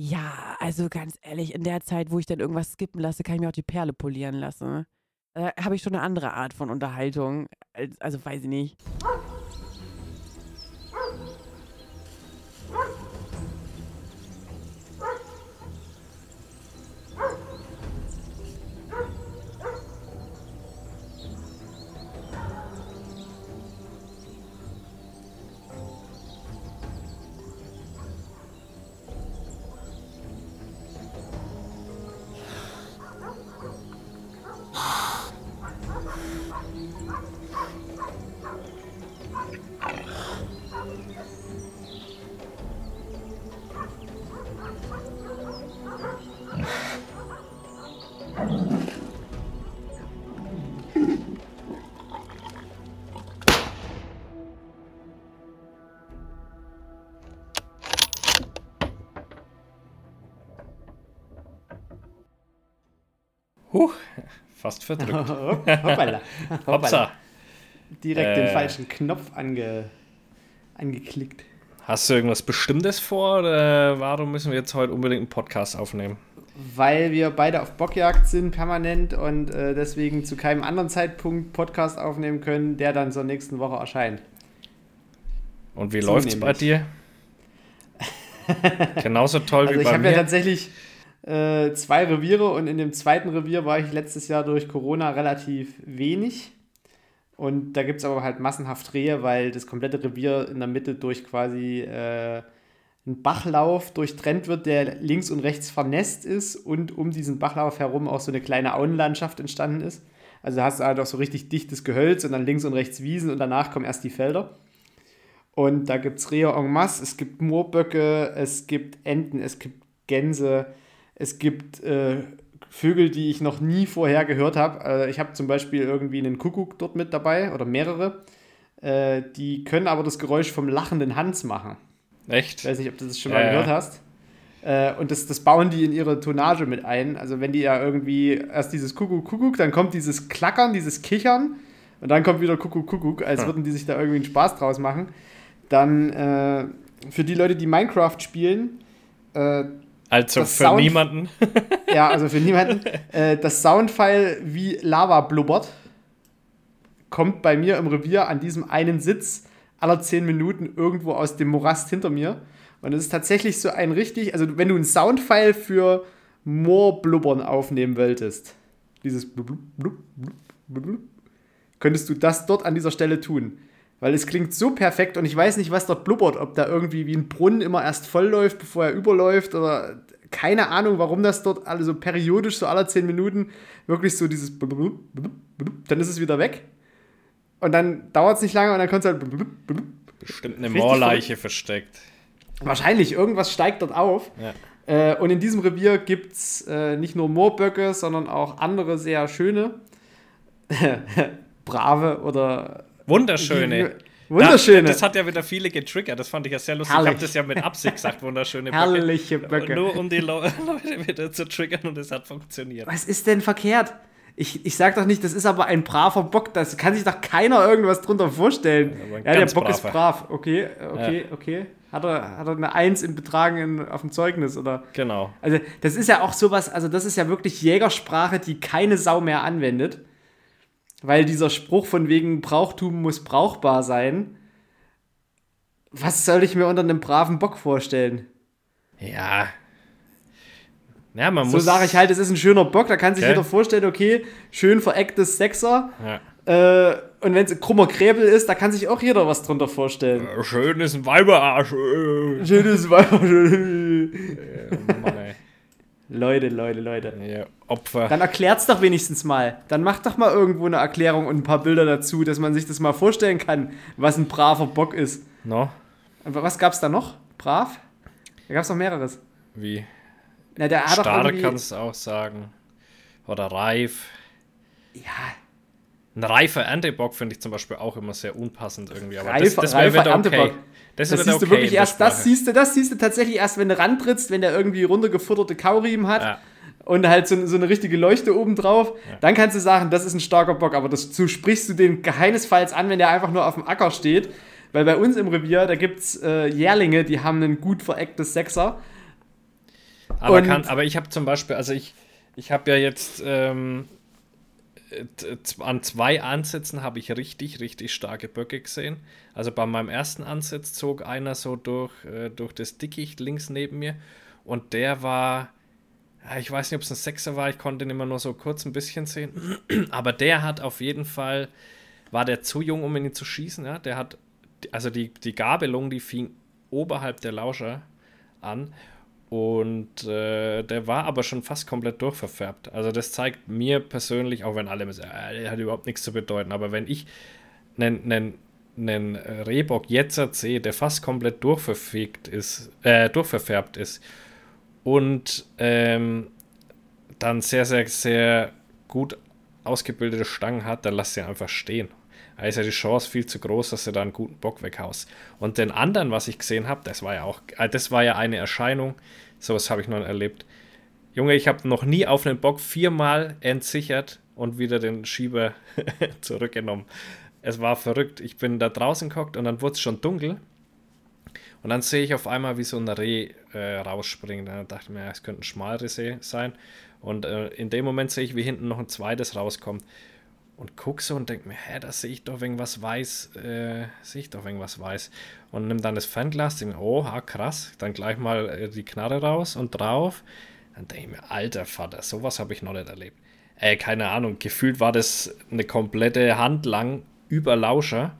Ja, also ganz ehrlich, in der Zeit, wo ich dann irgendwas skippen lasse, kann ich mir auch die Perle polieren lassen. Da habe ich schon eine andere Art von Unterhaltung. Also weiß ich nicht. Fast verdrückt. Hoppala. Hoppala. Direkt äh, den falschen Knopf ange, angeklickt. Hast du irgendwas Bestimmtes vor oder warum müssen wir jetzt heute unbedingt einen Podcast aufnehmen? Weil wir beide auf Bockjagd sind permanent und äh, deswegen zu keinem anderen Zeitpunkt Podcast aufnehmen können, der dann zur nächsten Woche erscheint. Und wie läuft es bei dir? Genauso toll also wie bei mir. Ich habe ja tatsächlich äh, zwei Reviere und in dem zweiten Revier war ich letztes Jahr durch Corona relativ wenig. Und da gibt es aber halt massenhaft Rehe, weil das komplette Revier in der Mitte durch quasi äh, einen Bachlauf durchtrennt wird, der links und rechts vernässt ist und um diesen Bachlauf herum auch so eine kleine Auenlandschaft entstanden ist. Also hast du halt auch so richtig dichtes Gehölz und dann links und rechts Wiesen und danach kommen erst die Felder. Und da gibt es Rehe en masse, es gibt Moorböcke, es gibt Enten, es gibt Gänse, es gibt äh, Vögel, die ich noch nie vorher gehört habe. Äh, ich habe zum Beispiel irgendwie einen Kuckuck dort mit dabei oder mehrere. Äh, die können aber das Geräusch vom lachenden Hans machen. Echt? Ich weiß nicht, ob du das schon mal ja, gehört ja. hast. Äh, und das, das bauen die in ihre Tonage mit ein. Also wenn die ja irgendwie erst dieses Kuckuck, Kuckuck, dann kommt dieses Klackern, dieses Kichern und dann kommt wieder Kuckuck, Kuckuck, als würden die sich da irgendwie einen Spaß draus machen. Dann äh, für die Leute, die Minecraft spielen, also für Sound niemanden. ja, also für niemanden. Äh, das Soundfile wie Lava blubbert kommt bei mir im Revier an diesem einen Sitz aller zehn Minuten irgendwo aus dem Morast hinter mir. Und es ist tatsächlich so ein richtig, also wenn du ein Soundfile für Moorblubbern aufnehmen wolltest, dieses blub, blub, blub, könntest du das dort an dieser Stelle tun. Weil es klingt so perfekt und ich weiß nicht, was dort blubbert. Ob da irgendwie wie ein Brunnen immer erst voll läuft, bevor er überläuft oder keine Ahnung, warum das dort alle so periodisch, so alle zehn Minuten wirklich so dieses dann ist es wieder weg. Und dann dauert es nicht lange und dann kommt es halt bestimmt eine Moorleiche versteckt. Wahrscheinlich, irgendwas steigt dort auf. Ja. Äh, und in diesem Revier gibt es äh, nicht nur Moorböcke, sondern auch andere sehr schöne, brave oder Wunderschöne. Wunderschöne. Das, das, hat ja wieder viele getriggert. Das fand ich ja sehr lustig. Herrlich. Ich habe das ja mit Absicht gesagt, wunderschöne Böcke. Herrliche Böcke. Nur um die Leute wieder zu triggern und es hat funktioniert. Was ist denn verkehrt? Ich, ich sag doch nicht, das ist aber ein braver Bock. Das kann sich doch keiner irgendwas drunter vorstellen. Ja, ja der Bock braver. ist brav. Okay, okay, ja. okay. Hat er, hat er eine Eins im Betragen in, auf dem Zeugnis, oder? Genau. Also, das ist ja auch sowas, also das ist ja wirklich Jägersprache, die keine Sau mehr anwendet. Weil dieser Spruch von wegen Brauchtum muss brauchbar sein, was soll ich mir unter einem braven Bock vorstellen? Ja. Ja, man so muss. So sage ich halt, es ist ein schöner Bock, da kann sich okay. jeder vorstellen, okay, schön verecktes Sechser. Ja. Äh, und wenn es ein krummer Krebel ist, da kann sich auch jeder was drunter vorstellen. schön ist ein Weiberarsch. Schön ist ein Weiberarsch. Leute, Leute, Leute. Ja, Opfer. Dann erklärt's doch wenigstens mal. Dann macht doch mal irgendwo eine Erklärung und ein paar Bilder dazu, dass man sich das mal vorstellen kann, was ein braver Bock ist. No. Was gab's da noch? Brav? Da gab's noch mehreres. Wie? Na, der hat Starr kannst du auch sagen. Oder reif. Ja, ein reifer Erntebock finde ich zum Beispiel auch immer sehr unpassend irgendwie. Aber Reif, das, das wäre wieder okay. Das, das siehst okay du wirklich erst, das siehst du, das siehst du tatsächlich erst, wenn du rantrittst, wenn der irgendwie runtergefutterte Kauriemen hat. Ja. Und halt so, so, eine richtige Leuchte oben drauf, ja. dann kannst du sagen, das ist ein starker Bock, aber so sprichst du den keinesfalls an, wenn der einfach nur auf dem Acker steht. Weil bei uns im Revier, da gibt es äh, Jährlinge, die haben ein gut verecktes Sechser. Aber, kann, aber ich habe zum Beispiel, also ich, ich habe ja jetzt ähm, an zwei Ansätzen habe ich richtig, richtig starke Böcke gesehen. Also bei meinem ersten Ansatz zog einer so durch, äh, durch das Dickicht links neben mir und der war, ich weiß nicht, ob es ein Sechser war, ich konnte ihn immer nur so kurz ein bisschen sehen, aber der hat auf jeden Fall, war der zu jung, um ihn zu schießen, ja? der hat, also die, die Gabelung, die fing oberhalb der Lauscher an und äh, der war aber schon fast komplett durchverfärbt. Also das zeigt mir persönlich, auch wenn alle sagen, äh, hat überhaupt nichts zu bedeuten, aber wenn ich einen, einen, einen Rehbock jetzt sehe, der fast komplett durchverfegt ist, äh, durchverfärbt ist und ähm, dann sehr, sehr, sehr gut ausgebildete Stangen hat, dann lass sie einfach stehen. Da ist ja die Chance viel zu groß, dass du da einen guten Bock weghaust. Und den anderen, was ich gesehen habe, das war ja auch, äh, das war ja eine Erscheinung, sowas habe ich noch erlebt. Junge, ich habe noch nie auf einen Bock viermal entsichert und wieder den Schieber zurückgenommen. Es war verrückt. Ich bin da draußen geguckt und dann wurde es schon dunkel. Und dann sehe ich auf einmal, wie so ein Reh äh, rausspringt. Dann dachte ich mir, es könnte ein Schmalreh sein. Und äh, in dem Moment sehe ich, wie hinten noch ein zweites rauskommt und guck so und denk mir, hä, da sehe ich doch irgendwas weiß, äh, sehe ich doch irgendwas weiß. Und nimm dann das Fernglas, denk mir, oh, krass, dann gleich mal äh, die Knarre raus und drauf. Dann denke ich mir, alter Vater, sowas habe ich noch nicht erlebt. Äh, keine Ahnung, gefühlt war das eine komplette Hand lang über Lauscher.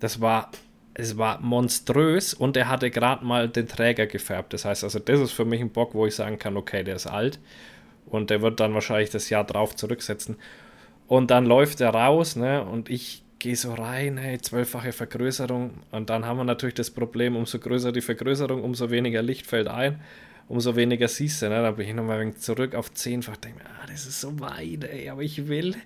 Das war, es war monströs und er hatte gerade mal den Träger gefärbt. Das heißt also, das ist für mich ein Bock, wo ich sagen kann, okay, der ist alt und der wird dann wahrscheinlich das Jahr drauf zurücksetzen. Und dann läuft er raus, ne? Und ich gehe so rein, hey, zwölffache Vergrößerung. Und dann haben wir natürlich das Problem, umso größer die Vergrößerung, umso weniger Licht fällt ein, umso weniger siehst du. Ne? Dann bin ich nochmal ein wenig zurück auf zehnfach, denke mir, ah, das ist so weit, ey, aber ich will.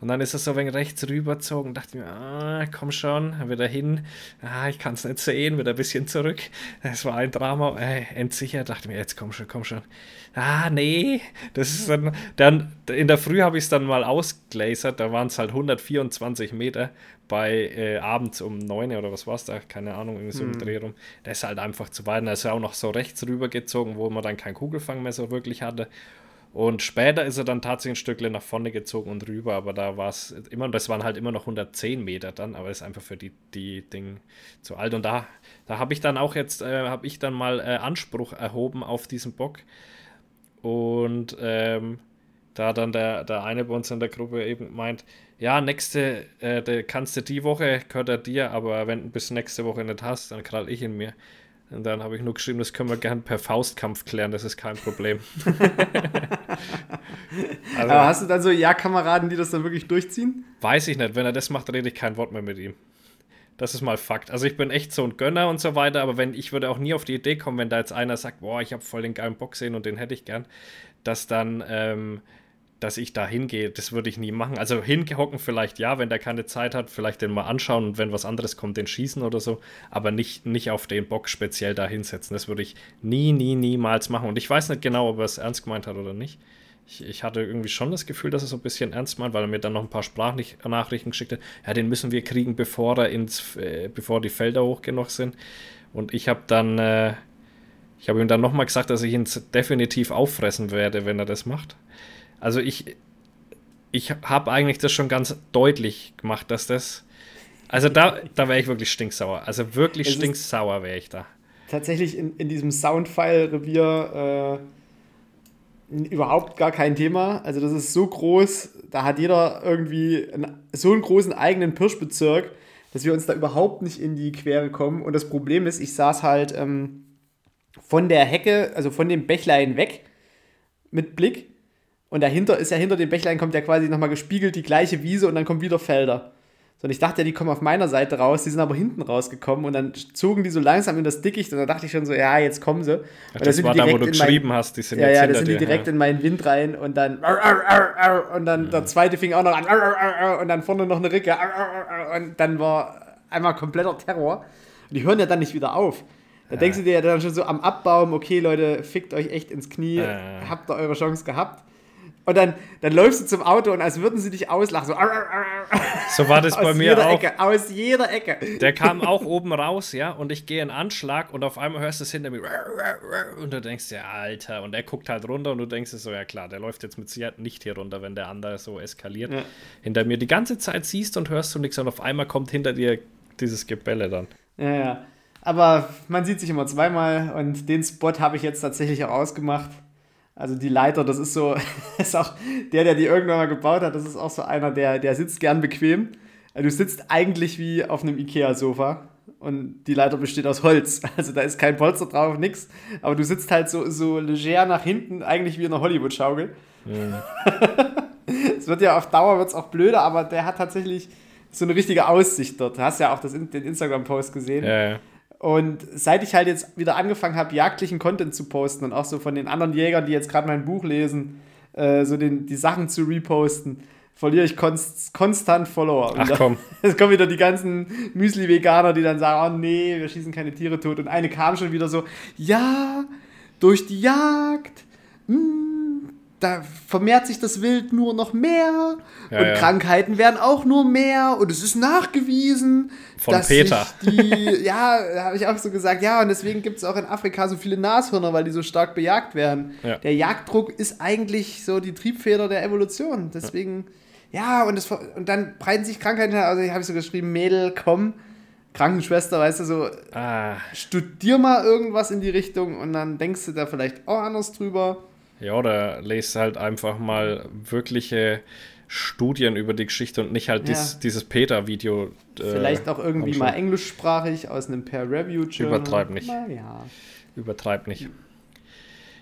Und dann ist er so ein wenig rechts rübergezogen, dachte mir, ah, komm schon, wieder hin, ah, ich kann es nicht sehen, wieder ein bisschen zurück. Es war ein Drama, äh, entsichert, dachte mir, jetzt komm schon, komm schon. Ah, nee, das ist dann, dann in der Früh habe ich es dann mal ausglasert, da waren es halt 124 Meter bei äh, abends um 9 oder was war es da, keine Ahnung, irgendwie so im hm. Dreh rum. Das ist halt einfach zu weit. Da ist er auch noch so rechts rübergezogen, wo man dann keinen Kugelfang mehr so wirklich hatte. Und später ist er dann tatsächlich ein Stückchen nach vorne gezogen und rüber, aber da war es immer, das waren halt immer noch 110 Meter dann, aber ist einfach für die, die Ding zu alt. Und da, da habe ich dann auch jetzt, äh, habe ich dann mal äh, Anspruch erhoben auf diesen Bock. Und ähm, da dann der, der eine bei uns in der Gruppe eben meint, ja, nächste, äh, kannst du die Woche, gehört er dir, aber wenn du bis nächste Woche nicht hast, dann krall ich ihn mir. Und dann habe ich nur geschrieben, das können wir gern per Faustkampf klären, das ist kein Problem. also, Aber hast du dann so Ja-Kameraden, die das dann wirklich durchziehen? Weiß ich nicht. Wenn er das macht, rede ich kein Wort mehr mit ihm. Das ist mal Fakt. Also ich bin echt so ein Gönner und so weiter, aber wenn ich würde auch nie auf die Idee kommen, wenn da jetzt einer sagt, boah, ich habe voll den geilen Bock sehen und den hätte ich gern, dass dann ähm, dass ich da hingehe, das würde ich nie machen. Also hinhocken vielleicht ja, wenn der keine Zeit hat, vielleicht den mal anschauen und wenn was anderes kommt, den schießen oder so, aber nicht, nicht auf den Bock speziell da hinsetzen. Das würde ich nie, nie, niemals machen. Und ich weiß nicht genau, ob er es ernst gemeint hat oder nicht. Ich, ich, hatte irgendwie schon das Gefühl, dass er so ein bisschen ernst meint, weil er mir dann noch ein paar Sprachnachrichten geschickt hat. Ja, den müssen wir kriegen, bevor er ins, äh, bevor die Felder hoch genug sind. Und ich habe dann, äh, ich habe ihm dann nochmal gesagt, dass ich ihn definitiv auffressen werde, wenn er das macht. Also ich, ich habe eigentlich das schon ganz deutlich gemacht, dass das. Also da, da wäre ich wirklich stinksauer. Also wirklich es stinksauer wäre ich da. Tatsächlich in, in diesem Soundfile-Revier äh, überhaupt gar kein Thema. Also das ist so groß, da hat jeder irgendwie einen, so einen großen eigenen Pirschbezirk, dass wir uns da überhaupt nicht in die Quere kommen. Und das Problem ist, ich saß halt ähm, von der Hecke, also von dem Bächlein weg mit Blick und dahinter ist ja hinter dem Bächlein kommt ja quasi nochmal gespiegelt die gleiche Wiese und dann kommen wieder Felder. So, und ich dachte ja, die kommen auf meiner Seite raus, die sind aber hinten rausgekommen und dann zogen die so langsam in das Dickicht und da dachte ich schon so, ja, jetzt kommen sie. Ach, das war da, wo du geschrieben mein, hast, die sind ja, jetzt Ja, da sind die direkt ja. in meinen Wind rein und dann und dann der zweite fing auch noch an und dann vorne noch eine Ricke und dann war einmal kompletter Terror. Und die hören ja dann nicht wieder auf. Da ja. denkst du dir ja dann schon so am Abbauen, okay, Leute, fickt euch echt ins Knie, habt ihr eure Chance gehabt. Und dann, dann läufst du zum Auto und als würden sie dich auslachen. So, so war das bei mir auch. Ecke, aus jeder Ecke. Der kam auch oben raus, ja, und ich gehe in Anschlag und auf einmal hörst du es hinter mir. Und du denkst dir, Alter, und er guckt halt runter und du denkst dir so, ja klar, der läuft jetzt mit Sicherheit nicht hier runter, wenn der andere so eskaliert. Ja. Hinter mir die ganze Zeit siehst und hörst du nichts und auf einmal kommt hinter dir dieses Gebälle dann. Ja, ja. Aber man sieht sich immer zweimal und den Spot habe ich jetzt tatsächlich auch ausgemacht. Also die Leiter, das ist so, ist auch der, der die irgendwann mal gebaut hat, das ist auch so einer, der, der sitzt gern bequem. Also du sitzt eigentlich wie auf einem Ikea-Sofa und die Leiter besteht aus Holz. Also da ist kein Polster drauf, nix. Aber du sitzt halt so, so leger nach hinten, eigentlich wie in einer Hollywood-Schaukel. Es wird ja auf Dauer wird's auch blöder, aber der hat tatsächlich so eine richtige Aussicht dort. Du hast ja auch das, den Instagram-Post gesehen. Ja, ja. Und seit ich halt jetzt wieder angefangen habe, jagdlichen Content zu posten und auch so von den anderen Jägern, die jetzt gerade mein Buch lesen, äh, so den, die Sachen zu reposten, verliere ich konst, konstant Follower. Ach komm. Es kommen wieder die ganzen Müsli-Veganer, die dann sagen, oh nee, wir schießen keine Tiere tot. Und eine kam schon wieder so, ja, durch die Jagd, hm, da vermehrt sich das Wild nur noch mehr Ja, und ja. Krankheiten werden auch nur mehr und es ist nachgewiesen, Von dass Peter. die, ja, habe ich auch so gesagt, ja, und deswegen gibt es auch in Afrika so viele Nashörner, weil die so stark bejagt werden. Ja. Der Jagddruck ist eigentlich so die Triebfeder der Evolution. Deswegen, ja, und, das, und dann breiten sich Krankheiten, also habe ich so geschrieben, Mädel, komm, Krankenschwester, weißt du, so, Ah, studier mal irgendwas in die Richtung und dann denkst du da vielleicht auch anders drüber. Ja, oder lest halt einfach mal wirkliche Studien über die Geschichte und nicht halt Ja. dies, dieses Peter-Video. äh, Vielleicht auch irgendwie mal englischsprachig aus einem Peer-Review-Journal. Übertreib nicht. Na ja. Übertreib nicht.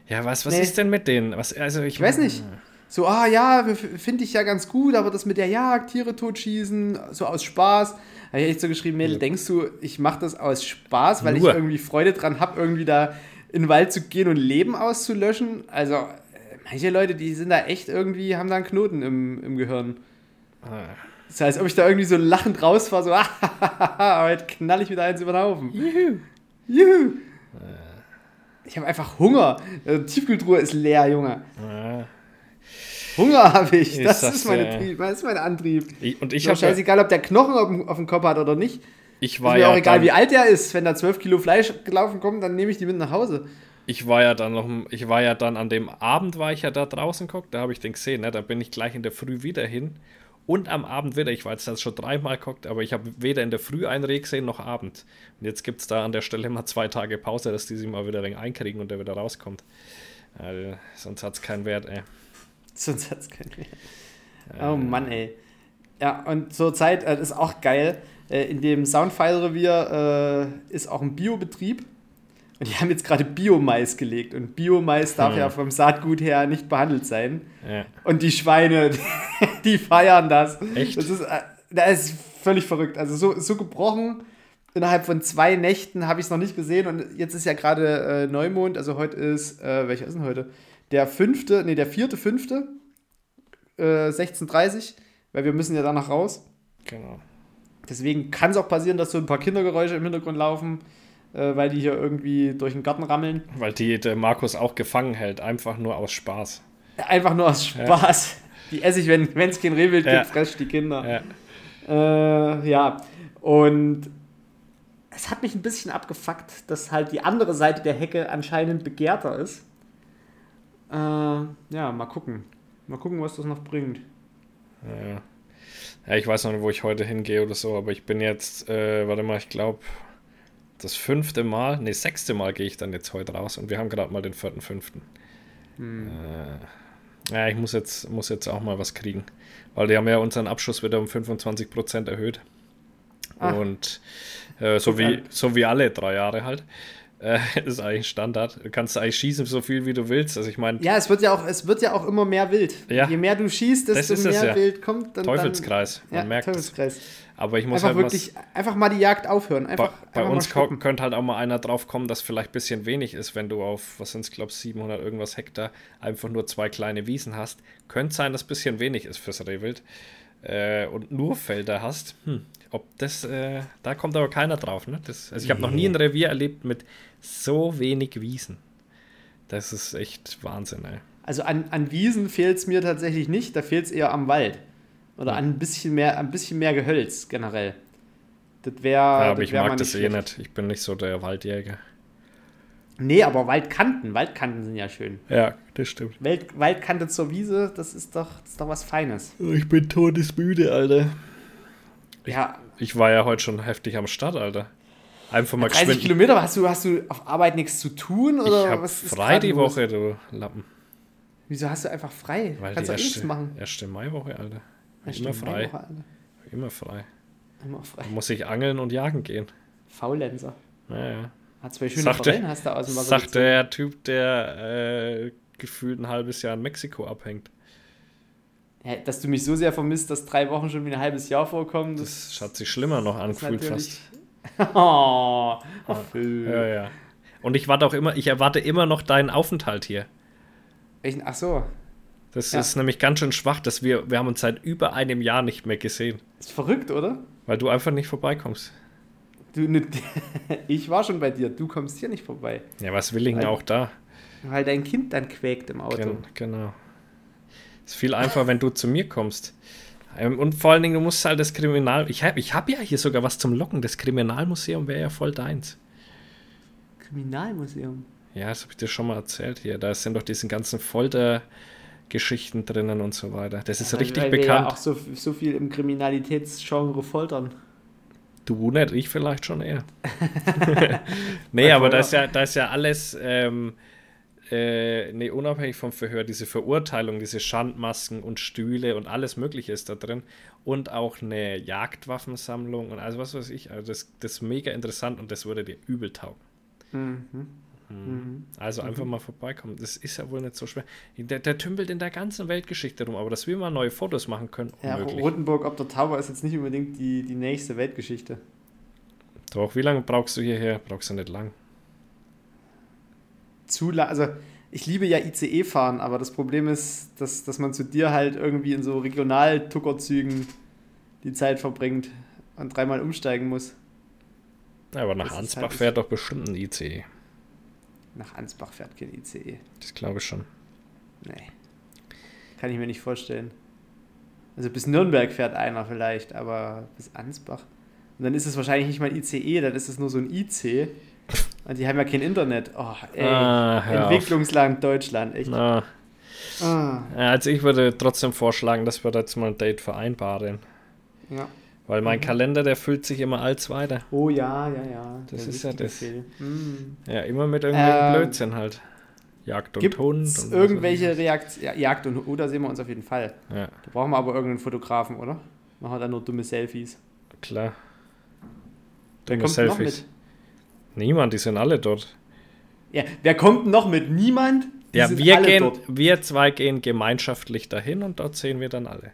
Ja, was, was Nee. ist denn mit denen? Was, also ich, Ich weiß nicht. So, ah ja, finde ich ja ganz gut, aber das mit der Jagd, Tiere totschießen, so aus Spaß. Da habe ich echt so geschrieben, Mädel, denkst du, ich mache das aus Spaß, weil Nur. ich irgendwie Freude dran habe, irgendwie da in den Wald zu gehen und Leben auszulöschen? Also, manche Leute, die sind da echt irgendwie, haben da einen Knoten im, im Gehirn. Das heißt, ob ich da irgendwie so lachend rausfahre, so, ah, heute knall ich wieder eins über den Haufen. Juhu. Juhu. Ich habe einfach Hunger. Die Tiefkühltruhe ist leer, Junge. Ja. Hunger habe ich. Ist Das, das, ist meine Trieb, das ist mein Antrieb. Ich, und ich habe scheißegal, ob der Knochen auf auf dem Kopf hat oder nicht. Ich Ist war mir ja auch egal, dann, wie alt er ist. Wenn da 12 Kilo Fleisch gelaufen kommt, dann nehme ich die mit nach Hause. ich war ja dann noch ich war ja dann an dem Abend war ich ja da draußen geguckt, da habe ich den gesehen, ne? Da bin ich gleich in der Früh wieder hin und am Abend wieder. Ich war jetzt das schon dreimal geguckt, aber ich habe weder in der Früh ein Reh gesehen noch Abend. Und jetzt gibt es da an der Stelle mal zwei Tage Pause, dass die sich mal wieder ein wenig einkriegen und der wieder rauskommt. Also, sonst hat es keinen Wert, ey. Sonst hat es keinen mehr. Oh Mann, ey. Ja, und zur Zeit, äh, das ist auch geil, äh, in dem Soundfile-Revier äh, ist auch ein Biobetrieb. Und die haben jetzt gerade Biomais gelegt. Und Biomais darf Hm. ja vom Saatgut her nicht behandelt sein. Ja. Und die Schweine, die, feiern das. Echt? Das ist, äh, das ist völlig verrückt. Also so, so gebrochen. Innerhalb von zwei Nächten habe ich es noch nicht gesehen. Und jetzt ist ja gerade äh, Neumond. Also heute ist, äh, welcher ist denn heute? Der fünfte, nee, der vierte, fünfte. Äh, 16.30 weil wir müssen ja danach raus. Genau. Deswegen kann es auch passieren, dass so ein paar Kindergeräusche im Hintergrund laufen, äh, weil die hier irgendwie durch den Garten rammeln. Weil die der Markus auch gefangen hält, einfach nur aus Spaß. Einfach nur aus Spaß. Die esse ich, wenn es kein Rehwild Ja. gibt, fress die Kinder. Ja. Äh, ja, und es hat mich ein bisschen abgefuckt, dass halt die andere Seite der Hecke anscheinend begehrter ist. Äh, ja, mal gucken. Mal gucken, was das noch bringt. Ja. Ja, ich weiß noch nicht, wo ich heute hingehe oder so, aber ich bin jetzt, äh, warte mal, ich glaube, das fünfte Mal, nee, sechste Mal gehe ich dann jetzt heute raus und wir haben gerade mal den vierten, fünften. Äh, ja, ich muss jetzt, muss jetzt auch mal was kriegen, weil die haben ja unseren Abschuss wieder um 25% erhöht. Ah. Und äh, so, wie, so wie alle drei Jahre halt. Äh, ist eigentlich Standard. Du kannst eigentlich schießen, so viel wie du willst. Also ich meine, Ja, es wird ja auch, es wird ja auch immer mehr wild. Ja. Je mehr du schießt, desto mehr ja. Wild kommt. Dann, Teufelskreis, Dann, man ja, merkt es. Teufelskreis. aber ich muss Einfach halt wirklich, einfach mal die Jagd aufhören. Bei, Einfach, bei einfach uns könnte halt auch mal einer drauf kommen, dass vielleicht ein bisschen wenig ist, wenn du auf, was sind es, glaube 700 irgendwas Hektar einfach nur zwei kleine Wiesen hast. Könnte sein, dass ein bisschen wenig ist fürs Rehwild äh, und nur Felder hast. Hm, ob das, äh, da kommt aber keiner drauf. Ne? Das, also ich habe noch nie ein Revier erlebt mit so wenig Wiesen. Das ist echt Wahnsinn, ey. Also an, an Wiesen fehlt es mir tatsächlich nicht, da fehlt es eher am Wald. Oder an ein bisschen mehr, ein bisschen mehr Gehölz generell. Das wäre. Ja, aber das ich mag das eh nicht. Ich bin nicht so der Waldjäger. Nee, aber Waldkanten, Waldkanten sind ja schön. Ja, das stimmt. Wald, Waldkante zur Wiese, das ist doch, das ist doch was Feines. Ich bin todesmüde, Alter. Ja, Ich war ja heute schon heftig am Start, Alter. Einfach mal 30 geschwind. Kilometer, hast du, hast du auf Arbeit nichts zu tun? Oder Ich hab was ist frei die? Woche, du Lappen. Wieso hast du einfach frei? Weil Kannst doch eh nichts erste, machen. erste Maiwoche, Alter. Ja, Immer frei. Woche, Alter. Immer frei. Immer frei. Da muss ich angeln und jagen gehen. Faulenzer. Naja. Hat zwei schöne Sagte- Forellen, hast du aus dem Wasser Sagt gezogen. der Typ, der äh, gefühlt ein halbes Jahr in Mexiko abhängt. Ja, dass du mich so sehr vermisst, dass drei Wochen schon wie ein halbes Jahr vorkommen, das, Das hat sich schlimmer noch angefühlt fast. oh, oh. Ja, ja. Und ich warte auch immer, ich erwarte immer noch deinen Aufenthalt hier. Welchen- Ach so, Das Ja. ist nämlich ganz schön schwach, dass wir, wir haben uns seit über einem Jahr nicht mehr gesehen, ist verrückt, oder? weil du einfach nicht vorbeikommst. Du, ne, ich war schon bei dir, du kommst hier nicht vorbei, Ja, was will ich denn auch da? weil dein Kind dann quäkt im Auto. Gen genau. Ist viel einfacher, wenn du zu mir kommst. Ähm, Und vor allen Dingen, du musst halt das Kriminal. Ich habe ich hab ja hier sogar was zum Locken. Das Kriminalmuseum wäre ja voll deins. Kriminalmuseum. Ja, das habe ich dir schon mal erzählt hier. Da sind doch diese ganzen Foltergeschichten drinnen und so weiter. Das ist Weil- richtig weil wir bekannt. Ja auch so, so viel im Kriminalitätsgenre foltern. Du nicht, ich vielleicht schon eher. nee, aber da ist ja, da ist ja alles, ähm, äh, nee, unabhängig vom Verhör, diese Verurteilung, diese Schandmasken und Stühle und alles Mögliche ist da drin. Und auch eine Jagdwaffensammlung und also was weiß ich. Also das, das ist mega interessant und das würde dir übel taugen. Mhm. Mhm. Also einfach mal vorbeikommen. Das ist ja wohl nicht so schwer. Der, der tümpelt in der ganzen Weltgeschichte rum, aber dass wir mal neue Fotos machen können, Ja, unmöglich. Rotenburg ob der Tower ist jetzt nicht unbedingt die, die nächste Weltgeschichte. Doch, wie lange brauchst du hierher? Brauchst du nicht lang. Zu la also ich liebe ja ICE fahren, aber das Problem ist, dass, dass man zu dir halt irgendwie in so Regionaltuckerzügen die Zeit verbringt und dreimal umsteigen muss. Ja, aber nach Ansbach halt- fährt doch bestimmt ein ICE. Nach Ansbach fährt kein ICE. Das glaube ich schon. Nee. Kann ich mir nicht vorstellen. Also bis Nürnberg fährt einer vielleicht, aber bis Ansbach. Und dann ist es wahrscheinlich nicht mal ICE, dann ist es nur so ein IC. Und die haben ja kein Internet. Oh, ey. Ah, hör auf. Entwicklungsland Deutschland, echt. Ah, ja, also ich würde trotzdem vorschlagen, dass wir da jetzt mal ein Date vereinbaren. ja. Weil mein Mhm. Kalender, der füllt sich immer als weiter. Oh ja, ja, ja. Das ist ja das. Mm. Ja, immer mit irgendwelchen Ähm, Blödsinn halt. Jagd und Gibt Hund. und irgendwelche Reaktionen? Ja, Jagd und Hund, da sehen wir uns auf jeden Fall. Ja, Da brauchen wir aber irgendeinen Fotografen, oder? Machen wir dann nur dumme Selfies. klar. Wer Dumme kommt denn noch Selfies. mit? Niemand, die sind alle dort. Ja, wer kommt noch mit? Niemand? Die ja, wir gehen, dort. wir zwei gehen gemeinschaftlich dahin und dort sehen wir dann alle.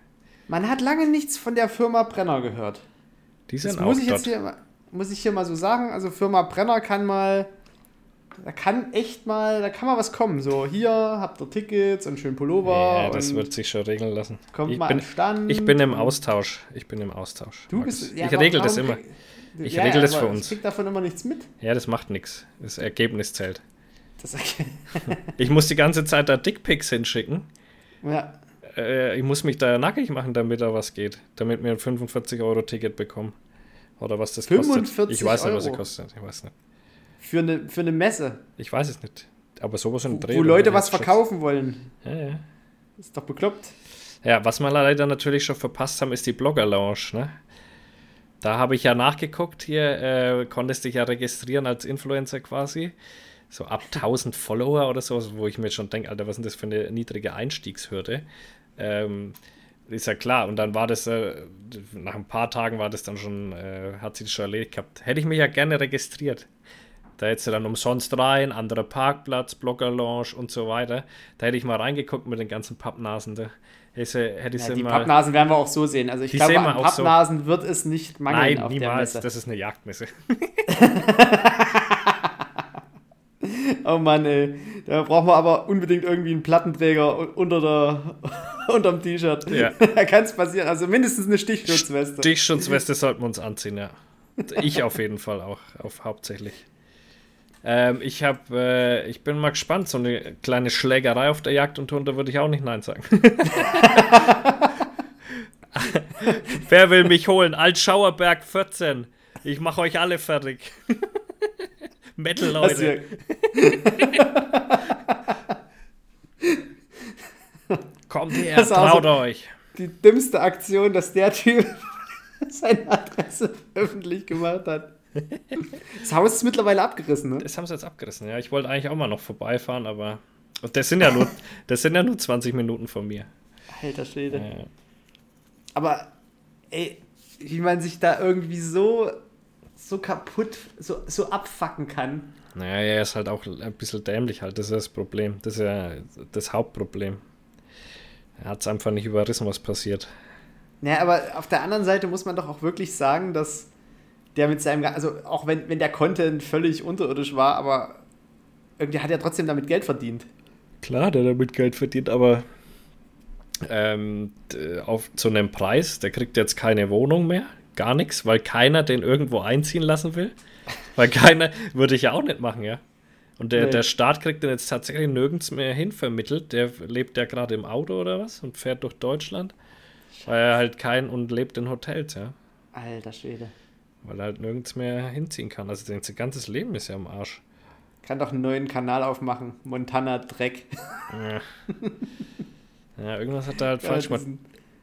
Man hat lange nichts von der Firma Brenner gehört. Die Das sind auch muss ich dort. jetzt hier, mal- muss ich hier mal so sagen. Also Firma Brenner kann mal, da kann echt mal, da kann mal was kommen. So, hier habt ihr Tickets und schön Pullover. ja, das wird sich schon regeln lassen. kommt ich mal bin, Stand. Ich bin im Austausch. Ich bin im Austausch. Du bist, ja, ich regel das immer. Ich ja, regel das für uns. Ich krieg davon immer nichts mit. Ja, das macht nichts. Das Ergebnis zählt. Das, Ich muss die ganze Zeit da Dickpics hinschicken. ja, Äh, ich muss mich da nackig machen, damit da was geht. Damit wir ein 45-Euro-Ticket bekommen. Oder was das kostet. 45 Ich weiß nicht, was es Euro? kostet. Ich weiß nicht. für eine, für eine Messe, Ich weiß es nicht. Aber sowas in Dreh. wo Leute was verkaufen wollen. Ja, ja. Ist doch bekloppt. Ja, was wir leider natürlich schon verpasst haben, ist die Blogger-Lounge, ne? Da habe ich ja nachgeguckt hier, äh, konntest dich ja registrieren als Influencer quasi. So ab 1000 Follower oder so, wo ich mir schon denke, Alter, was ist denn das für eine niedrige Einstiegshürde? Ähm, ist ja klar. Und dann war das, äh, nach ein paar Tagen war das dann schon, äh, hat sich das schon erledigt gehabt. Hätte ich mich ja gerne registriert. Da hättest du dann umsonst rein, anderer Parkplatz, Blogger-Lounge und so weiter. Da hätte ich mal reingeguckt mit den ganzen Pappnasen. Da hätte, hätte Ja, sie die mal. Pappnasen werden wir auch so sehen. Also ich glaube, an auch so. Pappnasen wird es nicht mangeln Nein, auf der niemals. Messe. Das ist eine Jagdmesse. Oh Mann, ey. Da brauchen wir aber unbedingt irgendwie einen Plattenträger unter der, unterm T-Shirt. Ja. da kann es passieren. Also mindestens eine Ähm, ich habe, äh, ich bin mal gespannt, so eine kleine Schlägerei auf der Jagd und Hunde würde ich auch nicht Nein sagen. Wer will mich holen? Altschauerberg 14. Ich mache euch alle fertig. Metal, Leute. Kommt her, traut so- euch. Die dümmste Aktion, dass der Typ seine Adresse öffentlich gemacht hat. Das Haus ist mittlerweile abgerissen, ne? Das haben sie jetzt abgerissen, ja. Ich wollte eigentlich auch mal noch vorbeifahren, aber. Und das sind ja nur, das sind ja nur 20 Minuten von mir. Alter Schwede. Ja. Aber, ey, wie man sich da irgendwie so, so kaputt, so, so abfacken kann. Naja, er ist halt auch ein bisschen dämlich halt. Das ist das Problem. Das ist ja das Hauptproblem. Er hat es einfach nicht überrissen, was passiert. Naja, aber auf der anderen Seite muss man doch auch wirklich sagen, dass der mit seinem, also auch wenn, wenn der Content völlig unterirdisch war, aber irgendwie hat er trotzdem damit Geld verdient. Klar, der damit Geld verdient, aber ähm, auf zu einem Preis, der kriegt jetzt keine Wohnung mehr, gar nichts, weil keiner den irgendwo einziehen lassen will. Weil keiner, würde ich ja auch nicht machen, ja. Und der, Nee. der Staat kriegt den jetzt tatsächlich nirgends mehr hin vermittelt. Der lebt ja gerade im Auto oder was und fährt durch Deutschland. Weil er halt kein und lebt in Hotels, ja. Alter Schwede. Weil er halt nirgends mehr hinziehen kann. Also sein ganzes Leben ist ja am Arsch. Kann doch einen neuen Kanal aufmachen. Montana Dreck. Ja, ja irgendwas hat er halt falsch Ja, gemacht.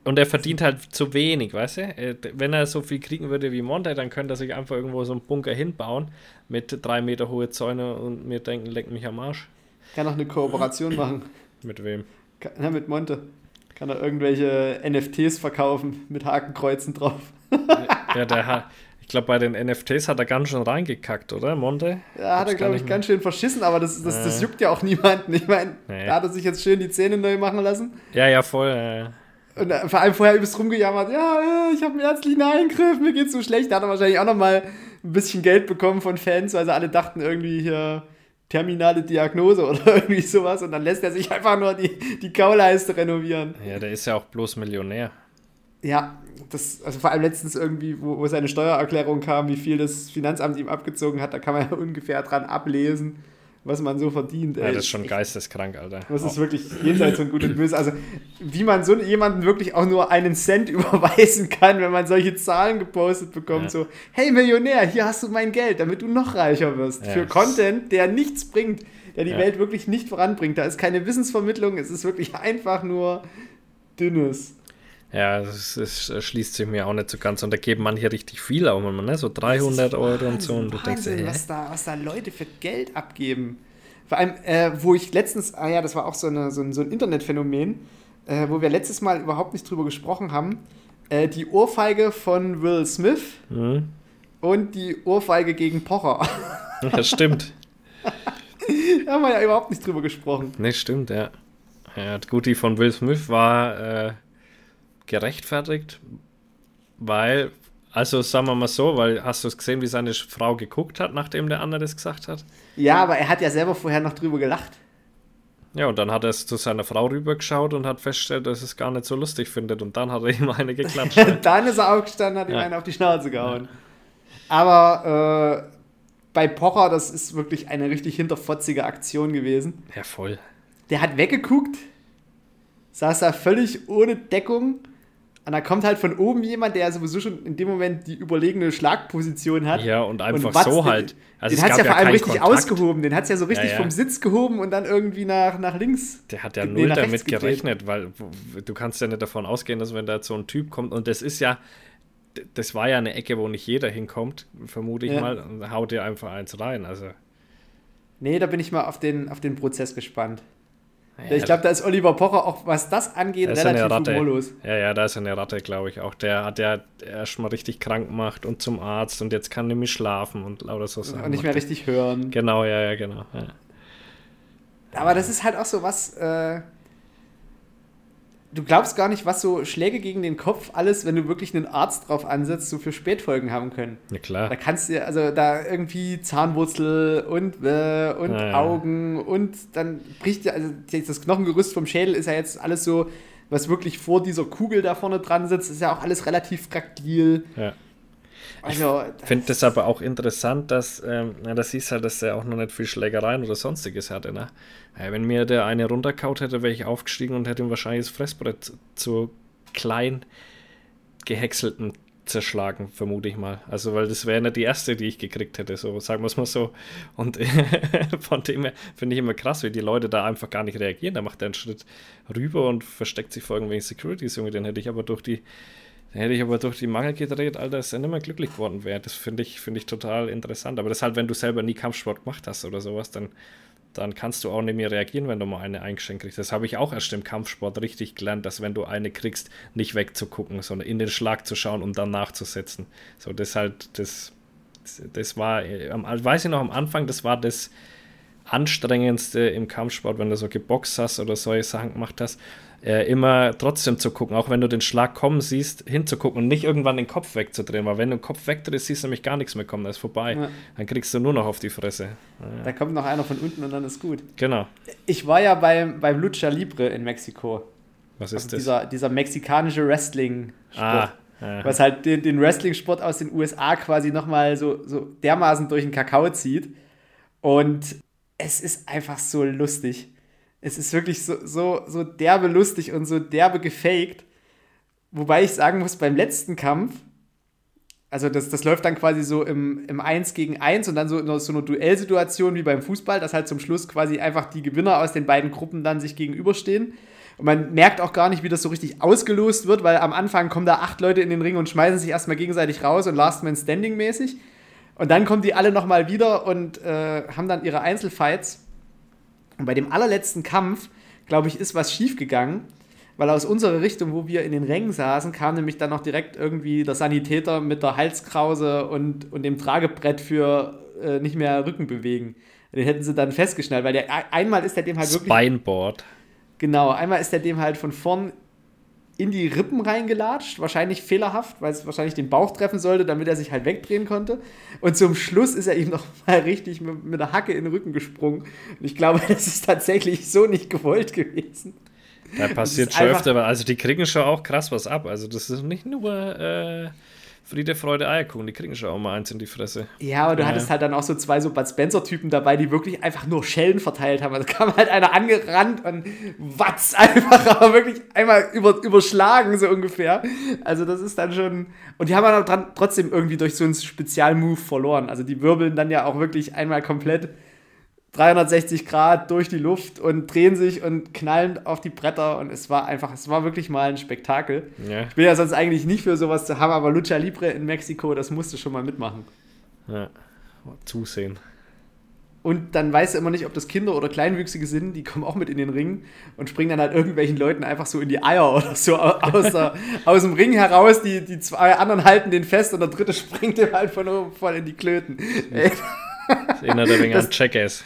Und er verdient halt zu wenig, weißt du? Äh, Wenn er so viel kriegen würde wie Monte, dann könnte er sich einfach irgendwo so einen Bunker hinbauen mit drei Meter hohe Zäune und mir denken, leck mich am Arsch. Kann doch eine Kooperation machen. Mit wem? Kann, na, mit Monte. Kann er irgendwelche NFTs verkaufen mit Hakenkreuzen drauf. Ja, der hat, ich glaube, bei den NFTs hat er ganz schön reingekackt, oder, Monte? Ja, hat Hab's er, glaube ich, ganz schön verschissen, aber das, das, das Äh. juckt ja auch niemanden. Ich meine, Nee. da hat er sich jetzt schön die Zähne neu machen lassen. Ja, ja, voll. Äh, Und äh, vor allem vorher übelst rumgejammert, ja, äh, ich habe einen ärztlichen Eingriff, mir geht's so schlecht. Da hat er wahrscheinlich auch nochmal ein bisschen Geld bekommen von Fans, weil sie alle dachten irgendwie hier terminale Diagnose oder irgendwie sowas. Und dann lässt er sich einfach nur die, die Kauleiste renovieren. ja, der ist ja auch bloß Millionär. Ja, das, also vor allem letztens irgendwie, wo, wo seine Steuererklärung kam, wie viel das Finanzamt ihm abgezogen hat, da kann man ja ungefähr dran ablesen, was man so verdient. Ja, ey. das ist schon geisteskrank, Alter. Das ist wirklich jenseits von Gut und Böse. Also, wie man so jemanden wirklich auch nur einen Cent überweisen kann, wenn man solche Zahlen gepostet bekommt, Ja. so, hey Millionär, hier hast du mein Geld, damit du noch reicher wirst. Ja, Für Content, der nichts bringt, der die Ja. Welt wirklich nicht voranbringt. Da ist keine Wissensvermittlung, es ist wirklich einfach nur Dünnes. Ja, das, das schließt sich mir auch nicht so ganz. Und da geben manche richtig viel auch immer, ne? So 300 Euro und so. Und du denkst, Wahnsinn, dir, hä? was, da, was da Leute für Geld abgeben. Vor allem, äh, wo ich letztens, ah ja, das war auch so, eine, so, ein, so ein Internetphänomen, äh, wo wir letztes Mal überhaupt nicht drüber gesprochen haben. Äh, die Ohrfeige von Will Smith Hm? und die Ohrfeige gegen Pocher. Ja, stimmt. da haben wir ja überhaupt nicht drüber gesprochen. Ne, stimmt, ja. Ja, gut, die von Will Smith war äh, gerechtfertigt, weil, also sagen wir mal so, weil hast du es gesehen, wie seine Frau geguckt hat, nachdem der andere das gesagt hat? Ja, aber er hat ja selber vorher noch drüber gelacht. Ja, und dann hat er es zu seiner Frau rübergeschaut und hat festgestellt, dass er es gar nicht so lustig findet. Und dann hat er ihm eine geklatscht. ja. Dann ist er aufgestanden, hat ihm Ja. einen auf die Schnauze gehauen. Aber äh, bei Pocher, das ist wirklich eine richtig hinterfotzige Aktion gewesen. ja, voll. Der hat weggeguckt, saß da völlig ohne Deckung. Und da kommt halt von oben jemand, der sowieso schon in dem Moment die überlegene Schlagposition hat. Ja, und einfach watzt so den- halt. Also den hat es ja vor allem richtig Kontakt. ausgehoben. Den hat es ja so richtig Ja, ja. vom Sitz gehoben und dann irgendwie nach, nach links. Der hat ja null damit gedreht. gerechnet, weil w- du kannst ja nicht davon ausgehen, dass wenn da jetzt so ein Typ kommt und das ist ja, das war ja eine Ecke, wo nicht jeder hinkommt, vermute ich mal, und haut dir einfach eins rein. Also Nee, da bin ich mal auf den, auf den Prozess gespannt. Ja, ich glaube, da ist Oliver Pocher auch, was das angeht, da relativ Ratte. humorlos. Ja, ja, da ist eine Ratte, glaube ich auch. Der hat ja erstmal richtig krank gemacht und zum Arzt und jetzt kann nämlich schlafen und lauter so Sachen. Und nicht mehr richtig hören. er. Genau, ja, ja, genau. Ja. Aber das ist halt auch so was, äh, du glaubst gar nicht, was so Schläge gegen den Kopf alles, wenn du wirklich einen Arzt drauf ansetzt, so für Spätfolgen haben können. ja, klar. Da kannst du, also da irgendwie Zahnwurzel und, äh, und Ja, ja. Augen und dann bricht ja, also das Knochengerüst vom Schädel ist ja jetzt alles so, was wirklich vor dieser Kugel da vorne dran sitzt, ist ja auch alles relativ fragil. Ja. Also, ich finde das aber auch interessant, dass, ähm, ja, das hieß halt, dass er auch noch nicht viel Schlägereien oder sonstiges hatte. Ne? Ja, wenn mir der eine runterkaut hätte, wäre ich aufgestiegen und hätte ihm wahrscheinlich das Fressbrett zu klein gehäckselten zerschlagen, vermute ich mal. Also, weil das wäre nicht die erste, die ich gekriegt hätte, so sagen wir es mal so. Und von dem her finde ich immer krass, wie die Leute da einfach gar nicht reagieren. Da macht er einen Schritt rüber und versteckt sich vor irgendwelchen Securities, Junge. Den hätte ich aber durch die, den hätte ich aber durch die Mangel gedreht, Alter, dass er nicht mehr glücklich geworden wäre. Das finde ich, find ich total interessant. Aber das ist halt, wenn du selber nie Kampfsport gemacht hast oder sowas, dann dann kannst du auch nicht mehr reagieren, wenn du mal eine eingeschenkt kriegst. Das habe ich auch erst im Kampfsport richtig gelernt, dass wenn du eine kriegst, nicht wegzugucken, sondern in den Schlag zu schauen und dann nachzusetzen. So, das halt, das, das war, weiß ich noch am Anfang, das war das anstrengendste im Kampfsport, wenn du so geboxt hast oder solche Sachen gemacht hast äh, immer trotzdem zu gucken, auch wenn du den Schlag kommen siehst, hinzugucken und nicht irgendwann den Kopf wegzudrehen, weil wenn du den Kopf wegdrehst, siehst du nämlich gar nichts mehr kommen, das ist vorbei. Ja. Dann kriegst du nur noch auf die Fresse. Ja. Da kommt noch einer von unten und dann ist gut. Genau. Ich war ja beim, beim Lucha Libre in Mexiko. Was ist also das? Dieser, dieser mexikanische Wrestling-Sport. Ah. Ja. Was halt den, den Wrestling-Sport aus den USA quasi nochmal so, so dermaßen durch den Kakao zieht. Und es ist einfach so lustig. Es ist wirklich so, so, so derbe lustig und so derbe gefaked. Wobei ich sagen muss, beim letzten Kampf, also das, das läuft dann quasi so im, im 1 gegen 1 und dann so in so einer Duellsituation wie beim Fußball, dass halt zum Schluss quasi einfach die Gewinner aus den beiden Gruppen dann sich gegenüberstehen. Und man merkt auch gar nicht, wie das so richtig ausgelost wird, weil am Anfang kommen da acht Leute in den Ring und schmeißen sich erstmal gegenseitig raus und Last Man Standing mäßig. Und dann kommen die alle nochmal wieder und äh, haben dann ihre Einzelfights. Und bei dem allerletzten Kampf, glaube ich, ist was schiefgegangen, weil aus unserer Richtung, wo wir in den Rängen saßen, kam nämlich dann noch direkt irgendwie der Sanitäter mit der Halskrause und, und dem Tragebrett für äh, nicht mehr Rücken bewegen. Den hätten sie dann festgeschnallt, weil der einmal ist der dem halt wirklich. Spineboard. Genau, einmal ist der dem halt von vorn in die Rippen reingelatscht, wahrscheinlich fehlerhaft, weil es wahrscheinlich den Bauch treffen sollte, damit er sich halt wegdrehen konnte. Und zum Schluss ist er ihm noch mal richtig mit, mit der Hacke in den Rücken gesprungen. Und ich glaube, das ist tatsächlich so nicht gewollt gewesen. Da passiert schon öfter, also die kriegen schon auch krass was ab. Also das ist nicht nur äh, Friede, Freude, Eierkuchen, die kriegen schon auch mal eins in die Fresse. Ja, aber du ja. hattest halt dann auch so zwei so Bud Spencer-Typen dabei, die wirklich einfach nur Schellen verteilt haben. Also kam halt einer angerannt und watz einfach, aber wirklich einmal über, überschlagen, so ungefähr. Also das ist dann schon. Und die haben dann dran, trotzdem irgendwie durch so einen Spezialmove verloren. Also die wirbeln dann ja auch wirklich einmal komplett 360 Grad durch die Luft und drehen sich und knallen auf die Bretter und es war einfach, es war wirklich mal ein Spektakel. Ja. Ich bin ja sonst eigentlich nicht für sowas zu haben, aber Lucha Libre in Mexiko, das musste schon mal mitmachen. Ja, zusehen. Und dann weißt du immer nicht, ob das Kinder oder Kleinwüchsige sind, die kommen auch mit in den Ring und springen dann halt irgendwelchen Leuten einfach so in die Eier oder so aus, der, aus dem Ring heraus. Die, die zwei anderen halten den fest und der dritte springt dem halt von oben voll in die Klöten. Das erinnert ein wenig an Jackass.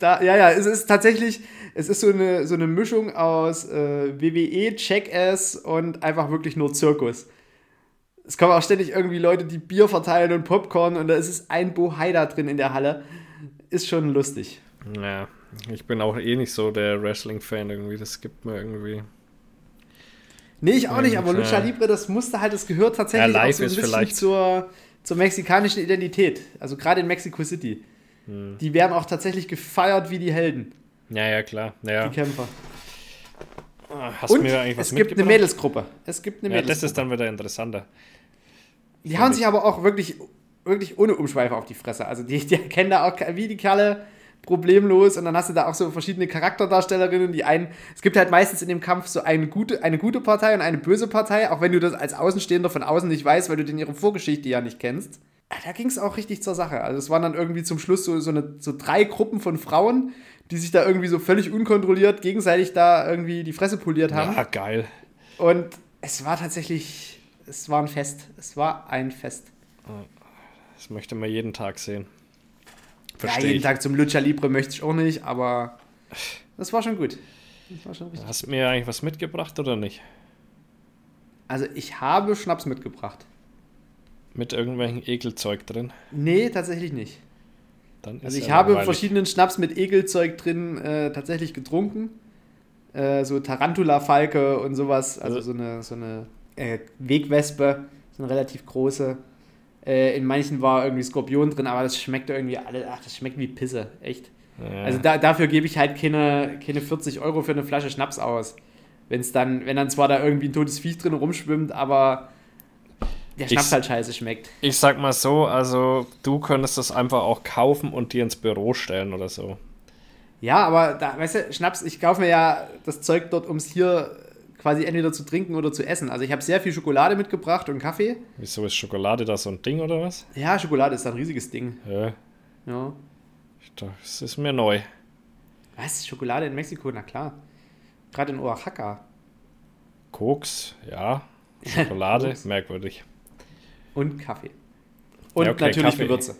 Da, ja, ja, es ist tatsächlich, es ist so eine, so eine Mischung aus äh, WWE, Jackass und einfach wirklich nur Zirkus. Es kommen auch ständig irgendwie Leute, die Bier verteilen und Popcorn und da ist es ein Bohai da drin in der Halle. Ist schon lustig. Ja, ich bin auch eh nicht so der Wrestling-Fan irgendwie. Das gibt mir irgendwie. Nee, ich auch nicht, aber Lucha Libre, das musste halt, das gehört tatsächlich ja, auch so ein bisschen zur, zur mexikanischen Identität. Also gerade in Mexico City. Hm. Die werden auch tatsächlich gefeiert wie die Helden. Ja, ja, klar. Ja. Die Kämpfer. Ah, hast Und mir eigentlich was es gibt eine Mädelsgruppe. Es gibt eine ja, das ist dann wieder interessanter. Die hauen sich aber auch wirklich, wirklich ohne Umschweife auf die Fresse. Also die, die kennen da auch wie die Kerle problemlos und dann hast du da auch so verschiedene Charakterdarstellerinnen, die einen, es gibt halt meistens in dem Kampf so eine gute, eine gute Partei und eine böse Partei, auch wenn du das als Außenstehender von außen nicht weißt, weil du denn ihre Vorgeschichte ja nicht kennst da ging es auch richtig zur Sache. Also es waren dann irgendwie zum Schluss so, so, eine, so drei Gruppen von Frauen, die sich da irgendwie so völlig unkontrolliert gegenseitig da irgendwie die Fresse poliert haben. Ja, geil. Und es war tatsächlich, es war ein Fest. Es war ein Fest. Das möchte man jeden Tag sehen. Versteh ja, jeden ich. Tag zum Lucha Libre möchte ich auch nicht, aber das war schon gut. Das war schon Hast du mir eigentlich was mitgebracht oder nicht? Also ich habe Schnaps mitgebracht. Mit irgendwelchen Ekelzeug drin? Nee, tatsächlich nicht. also ich habe langweilig. verschiedenen Schnaps mit Ekelzeug drin äh, tatsächlich getrunken. Äh, so Tarantula-Falke und sowas. Also, also so eine, so eine äh, Wegwespe, so eine relativ große. Äh, in manchen war irgendwie Skorpion drin, aber das schmeckt irgendwie alle, ach, das schmeckt wie Pisse, echt. Ja. Also da, dafür gebe ich halt keine, keine 40 Euro für eine Flasche Schnaps aus. Wenn's dann, wenn dann zwar da irgendwie ein totes Viech drin rumschwimmt, aber der Ich- Schnaps halt scheiße schmeckt. Ich sag mal so, also du könntest das einfach auch kaufen und dir ins Büro stellen oder so. Ja, aber da, weißt du, Schnaps, ich kaufe mir ja das Zeug dort, um es hier quasi entweder zu trinken oder zu essen. Also ich habe sehr viel Schokolade mitgebracht und Kaffee. Wieso ist Schokolade da so ein Ding oder was? Ja, Schokolade ist ein riesiges Ding. Ja, Ja. ich dachte, das ist mir neu. Was? Schokolade in Mexiko? Na klar. Gerade in Oaxaca. Koks, ja. Schokolade, merkwürdig. Und Kaffee. Und Ja, okay, natürlich Kaffee. Gewürze.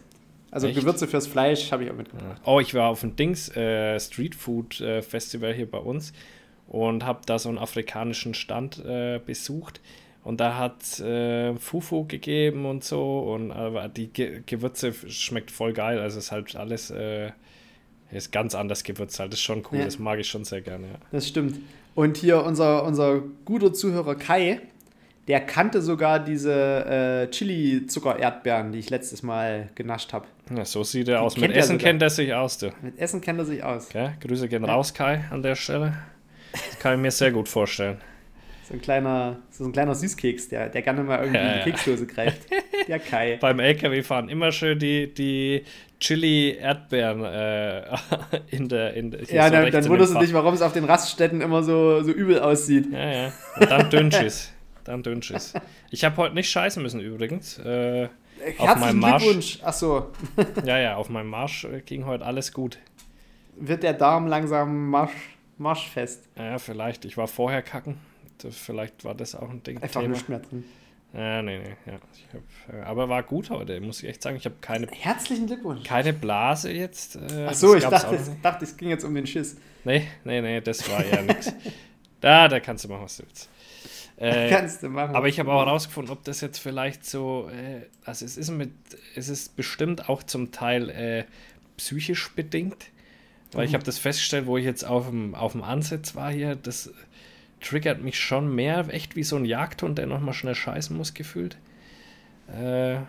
Also Echt? Gewürze fürs Fleisch habe ich auch mitgebracht. Oh, ich war auf dem Dings äh, Street Food äh, Festival hier bei uns und habe da so einen afrikanischen Stand äh, besucht. Und da hat äh, Fufu gegeben und so. Und aber die Ge Gewürze schmeckt voll geil. Also ist halt alles äh, ist ganz anders gewürzt halt. Das ist schon cool. Ja. Das mag ich schon sehr gerne. Ja. Das stimmt. Und hier unser, unser guter Zuhörer Kai, der kannte sogar diese äh, Chili-Zucker-Erdbeeren, die ich letztes Mal genascht habe. Ja, so sieht er aus. Mit Essen kennt er sich aus, du. Mit Essen kennt er sich aus. Okay? Grüße gehen raus, Kai, an der Stelle. Das kann ich mir sehr gut vorstellen. So ein kleiner, so ein kleiner Süßkeks, der, der gerne mal irgendwie Ja, in die ja. Keksdose greift. Der Kai. Beim LKW-Fahren immer schön die, die Chili-Erdbeeren äh, in der. In hier Ja, so dann, dann in wunderst du dich, warum es auf den Raststätten immer so, so übel aussieht. Ja, ja. Und dann Dünnschiss. Dann Dünnschiss. Ich habe heute nicht scheißen müssen übrigens. Äh, auf Herzlichen meinem Marsch. Glückwunsch. Achso, ja, ja, auf meinem Marsch äh, ging heute alles gut. wird der Darm langsam marsch, marschfest. Ja, vielleicht. Ich war vorher kacken. Vielleicht war das auch ein Ding. Einfach Thema. nichts mehr drin. Ja, nee, nee. Ja. Hab, äh, aber war gut heute, muss ich echt sagen. Ich habe keine, Herzlichen Glückwunsch. keine Blase jetzt. Äh, Achso, das ich dachte, dachte, es ging jetzt um den Schiss. Nee, nee, nee, das war eher nix. Da, da kannst du machen, was du willst. Äh, Kannst du machen. aber ich habe auch herausgefunden, ob das jetzt vielleicht so, äh, also es ist mit, es ist bestimmt auch zum Teil äh, psychisch bedingt, weil ich habe das festgestellt, wo ich jetzt auf dem, auf dem Ansitz war hier, das triggert mich schon mehr, echt wie so ein Jagdhund, der nochmal schnell scheißen muss, gefühlt. Äh, ja,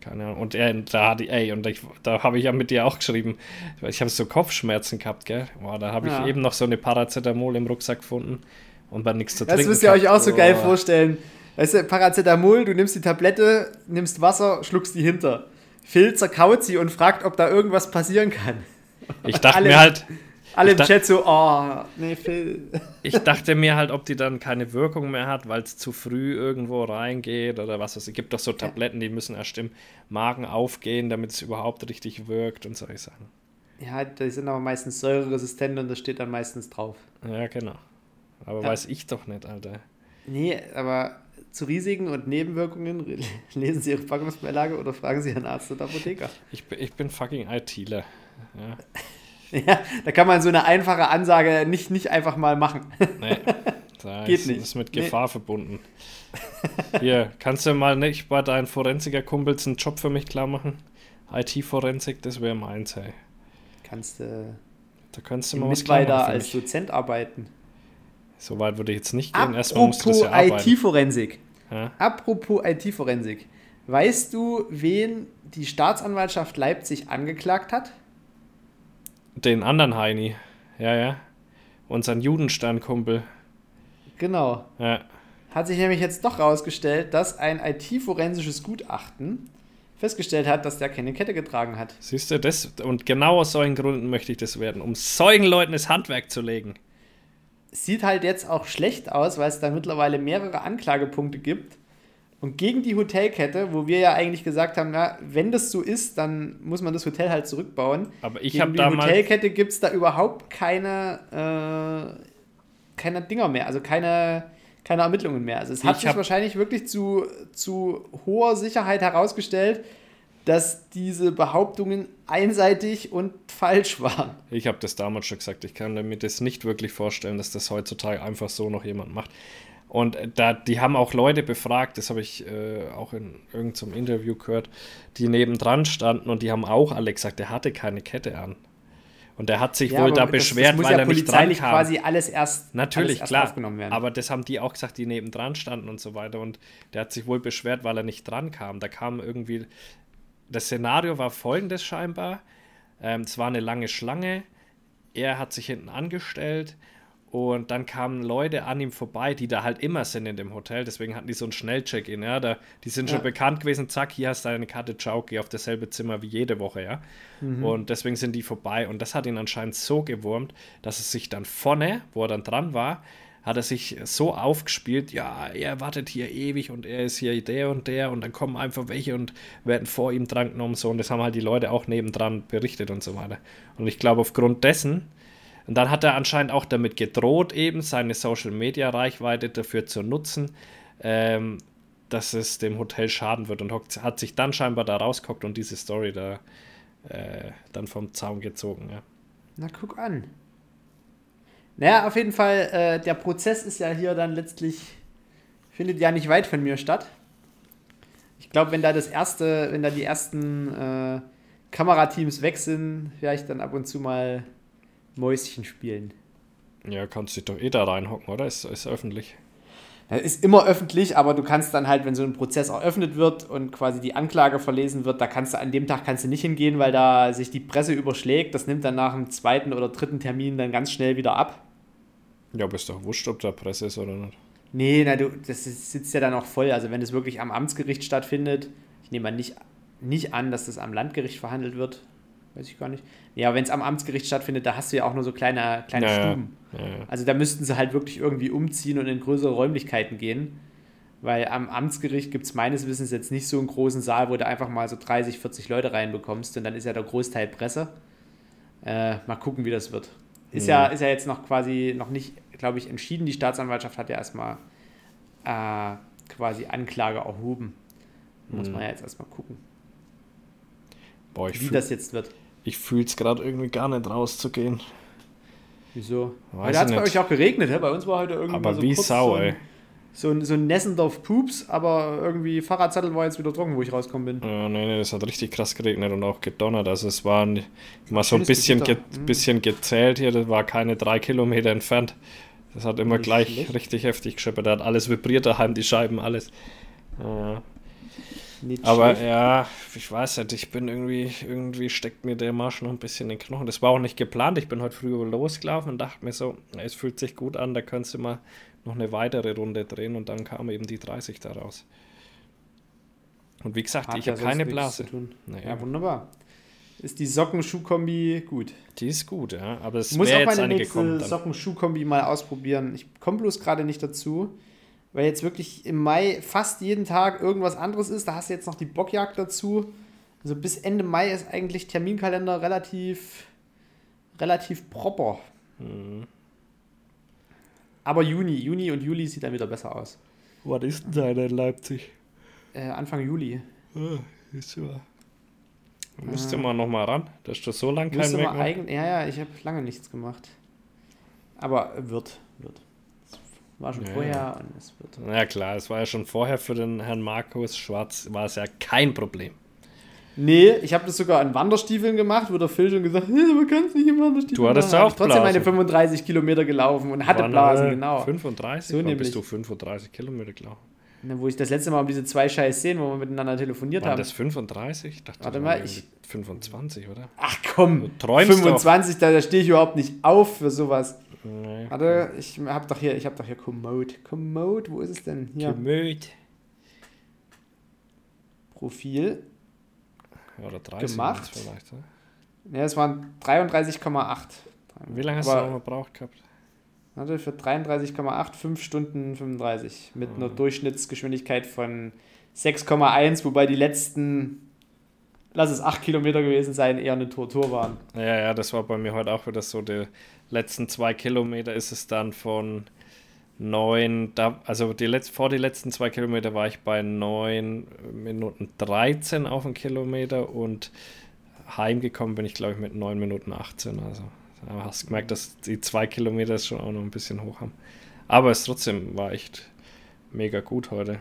keine Ahnung. Und er, da hatte ey, und ich, da habe ich ja mit dir auch geschrieben, weil ich habe so Kopfschmerzen gehabt, gell? Boah, da habe ich Ja. eben noch so eine Paracetamol im Rucksack gefunden und dann nichts zu Das trinken. müsst ihr euch auch so geil Boah. vorstellen. Weißt du, Paracetamol, du nimmst die Tablette, nimmst Wasser, schluckst die hinter. Phil zerkaut sie und fragt, ob da irgendwas passieren kann. Ich dachte Alle- mir halt, Alle im Chat so, oh, nee, Phil. ich dachte mir halt, ob die dann keine Wirkung mehr hat, weil es zu früh irgendwo reingeht oder was. Es gibt doch so Tabletten, die müssen erst im Magen aufgehen, damit es überhaupt richtig wirkt und solche Sachen. Ja, die sind aber meistens säureresistent und das steht dann meistens drauf. Ja, genau. Aber Ja. weiß ich doch nicht, Alter. Nee, aber zu Risiken und Nebenwirkungen lesen Sie Ihre Packungsbeilage oder fragen Sie Ihren Arzt oder Apotheker. Ich, bin- ich bin fucking ITler. Ja. Ja, da kann man so eine einfache Ansage nicht, nicht einfach mal machen. Nee, da Geht ist, nicht. ist mit Nee. Gefahr verbunden. Hier, kannst du mal nicht bei deinen Forensiker-Kumpels einen Job für mich klar machen? IT-Forensik, das wäre meins, hey. Kannst du Da könntest du äh, mal was klar machen als. Dozent arbeiten. So weit würde ich jetzt nicht gehen. Erstmal musst du das Apropos ja arbeiten. IT-Forensik. Ja? Apropos IT-Forensik. Weißt du, wen die Staatsanwaltschaft Leipzig angeklagt hat? Den anderen Heini. Ja, ja. Unseren Judensternkumpel. Genau. Ja. Hat sich nämlich jetzt doch herausgestellt, dass ein IT-forensisches Gutachten festgestellt hat, dass der keine Kette getragen hat. Siehst du, das, und genau aus solchen Gründen möchte ich das werden, um solchen Leuten das Handwerk zu legen. Sieht halt jetzt auch schlecht aus, weil es da mittlerweile mehrere Anklagepunkte gibt. Und gegen die Hotelkette, wo wir ja eigentlich gesagt haben, na, wenn das so ist, dann muss man das Hotel halt zurückbauen. Aber ich habe die damals. Hotelkette gibt es da überhaupt keine, äh, keine Dinger mehr, also keine, keine Ermittlungen mehr. Also es hat Ich sich wahrscheinlich wirklich zu, zu hoher Sicherheit herausgestellt, dass diese Behauptungen einseitig und falsch waren. Ich habe das damals schon gesagt. Ich kann mir das nicht wirklich vorstellen, dass das heutzutage einfach so noch jemand macht. Und äh, da, die haben auch Leute befragt, das habe ich äh, auch in irgendeinem Interview gehört, die nebendran standen und die haben auch alle gesagt, der hatte keine Kette an. Und der hat sich ja, wohl da beschwert, das, das muss weil ja er nicht dran kam. quasi alles erst natürlich alles erst klar. aufgenommen werden. Aber das haben die auch gesagt, die nebendran standen und so weiter. Und der hat sich wohl beschwert, weil er nicht dran kam. Da kam irgendwie das Szenario war folgendes scheinbar. Ähm, es war eine lange Schlange. Er hat sich hinten angestellt und dann kamen Leute an ihm vorbei, die da halt immer sind in dem Hotel. Deswegen hatten die so ein Schnellcheck-In. Ja? Da, die sind schon bekannt gewesen. Zack, hier hast du deine Karte. Ciao, geh auf dasselbe Zimmer wie jede Woche. ja. Mhm. Und deswegen sind die vorbei. Und das hat ihn anscheinend so gewurmt, dass es sich dann vorne, wo er dann dran war, hat er sich so aufgespielt, ja, er wartet hier ewig und er ist hier der und der und dann kommen einfach welche und werden vor ihm drangenommen so und das haben halt die Leute auch nebendran berichtet und so weiter. Und ich glaube, aufgrund dessen und dann hat er anscheinend auch damit gedroht, eben seine Social-Media-Reichweite dafür zu nutzen, ähm, dass es dem Hotel schaden wird und hat sich dann scheinbar da rausgeguckt und diese Story da äh, dann vom Zaun gezogen. Ja. Na, guck an. Naja, auf jeden Fall, äh, der Prozess ist ja hier dann letztlich, findet ja nicht weit von mir statt. Ich glaube, wenn da das erste, wenn da die ersten äh, Kamerateams weg sind, vielleicht dann ab und zu mal Mäuschen spielen. Ja, kannst dich doch eh da reinhocken, oder? Ist, ist öffentlich. Ja, ist immer öffentlich, aber du kannst dann halt, wenn so ein Prozess eröffnet wird und quasi die Anklage verlesen wird, da kannst du an dem Tag kannst du nicht hingehen, weil da sich die Presse überschlägt. Das nimmt dann nach dem zweiten oder dritten Termin dann ganz schnell wieder ab. Ja, aber ist doch wurscht, ob da Presse ist oder nicht. Nee, na, du, das sitzt ja dann auch voll. Also wenn es wirklich am Amtsgericht stattfindet, ich nehme mal nicht, nicht an, dass das am Landgericht verhandelt wird, weiß ich gar nicht. Ja, wenn es am Amtsgericht stattfindet, da hast du ja auch nur so kleine, kleine ja, Stuben. Ja, ja. Also da müssten sie halt wirklich irgendwie umziehen und in größere Räumlichkeiten gehen. Weil am Amtsgericht gibt es meines Wissens jetzt nicht so einen großen Saal, wo du einfach mal so 30, 40 Leute reinbekommst und dann ist ja der Großteil Presse. Äh, mal gucken, wie das wird. Ist, mhm. ja, ist ja jetzt noch quasi noch nicht, glaube ich, entschieden. Die Staatsanwaltschaft hat ja erstmal äh, quasi Anklage erhoben. Muss mhm. man ja jetzt erstmal gucken. Boah, wie das jetzt wird. Ich fühle es gerade irgendwie gar nicht rauszugehen. Wieso? Weiß heute hat es bei euch auch geregnet, hä? Bei uns war heute irgendwie aber so wie Sau, so ey. So ein, so ein Nessendorf Pups, aber irgendwie Fahrradzettel war jetzt wieder trocken, wo ich rausgekommen bin. Ja, nee, nee, das hat richtig krass geregnet und auch gedonnert. Also es war mal so ein bisschen, ge mhm. bisschen gezählt hier, das war keine drei Kilometer entfernt. Das hat immer Nicht gleich schlecht. richtig heftig gescheppert. Da hat alles vibriert daheim, die Scheiben, alles. Ja. Nicht Aber schlecht. ja, ich weiß nicht, ich bin irgendwie, irgendwie steckt mir der Marsch noch ein bisschen in den Knochen. Das war auch nicht geplant. Ich bin heute früh losgelaufen und dachte mir so, es fühlt sich gut an, da könntest du mal noch eine weitere Runde drehen und dann kam eben die 30 daraus. Und wie gesagt, Hat ich habe keine Blase. Naja. Ja, wunderbar. Ist die Socken-Schuh-Kombi gut? Die ist gut, ja. Aber es muss auch meine nächste Socken-Schuh-Kombi mal ausprobieren. Ich komme bloß gerade nicht dazu weil jetzt wirklich im Mai fast jeden Tag irgendwas anderes ist. Da hast du jetzt noch die Bockjagd dazu. Also bis Ende Mai ist eigentlich Terminkalender relativ, relativ proper. Mhm. Aber Juni, Juni und Juli sieht dann wieder besser aus. Was ist denn da in Leipzig? Äh, Anfang Juli. Ah, ist ja. Müsste ah. man noch mal ran. Das ist schon so lange kein Mac. Ja, ja, ich habe lange nichts gemacht. Aber wird, wird. War schon ja, vorher und es wird. Ja klar, es war ja schon vorher für den Herrn Markus Schwarz, war es ja kein Problem. Nee, ich habe das sogar an Wanderstiefeln gemacht, wo der Phil schon gesagt hat, man kann es nicht in Wanderstiefeln Du hattest machen. auch trotzdem Blasen. meine 35 Kilometer gelaufen und hatte Wann, Blasen, genau. 35? So bist du 35 Kilometer gelaufen? Na, wo ich das letzte Mal um diese zwei Scheiß sehen, wo wir miteinander telefoniert Waren haben. das 35? Ich dachte, Warte mal, ich 25, oder? Ach komm, 25, da, da stehe ich überhaupt nicht auf für sowas. Nee. Warte, ich hab doch hier, ich hab doch hier Komoot. Komoot, wo ist es denn? Hier. Komoot. Profil. Oder 30 gemacht. vielleicht, oder? Ja, es waren 33,8. Wie lange hast Aber, du noch gebraucht gehabt? Warte, für 33,8, 5 Stunden 35. Mit mhm. einer Durchschnittsgeschwindigkeit von 6,1, wobei die letzten, lass es 8 Kilometer gewesen sein, eher eine Tortur waren. Ja, ja, das war bei mir heute auch wieder so. Der, letzten zwei Kilometer ist es dann von neun, da, also die Letz-, vor die letzten zwei Kilometer war ich bei neun Minuten 13 auf den Kilometer und heimgekommen bin ich, glaube ich, mit neun Minuten 18. Also da hast du gemerkt, dass die zwei Kilometer schon auch noch ein bisschen hoch haben. Aber es trotzdem war echt mega gut heute.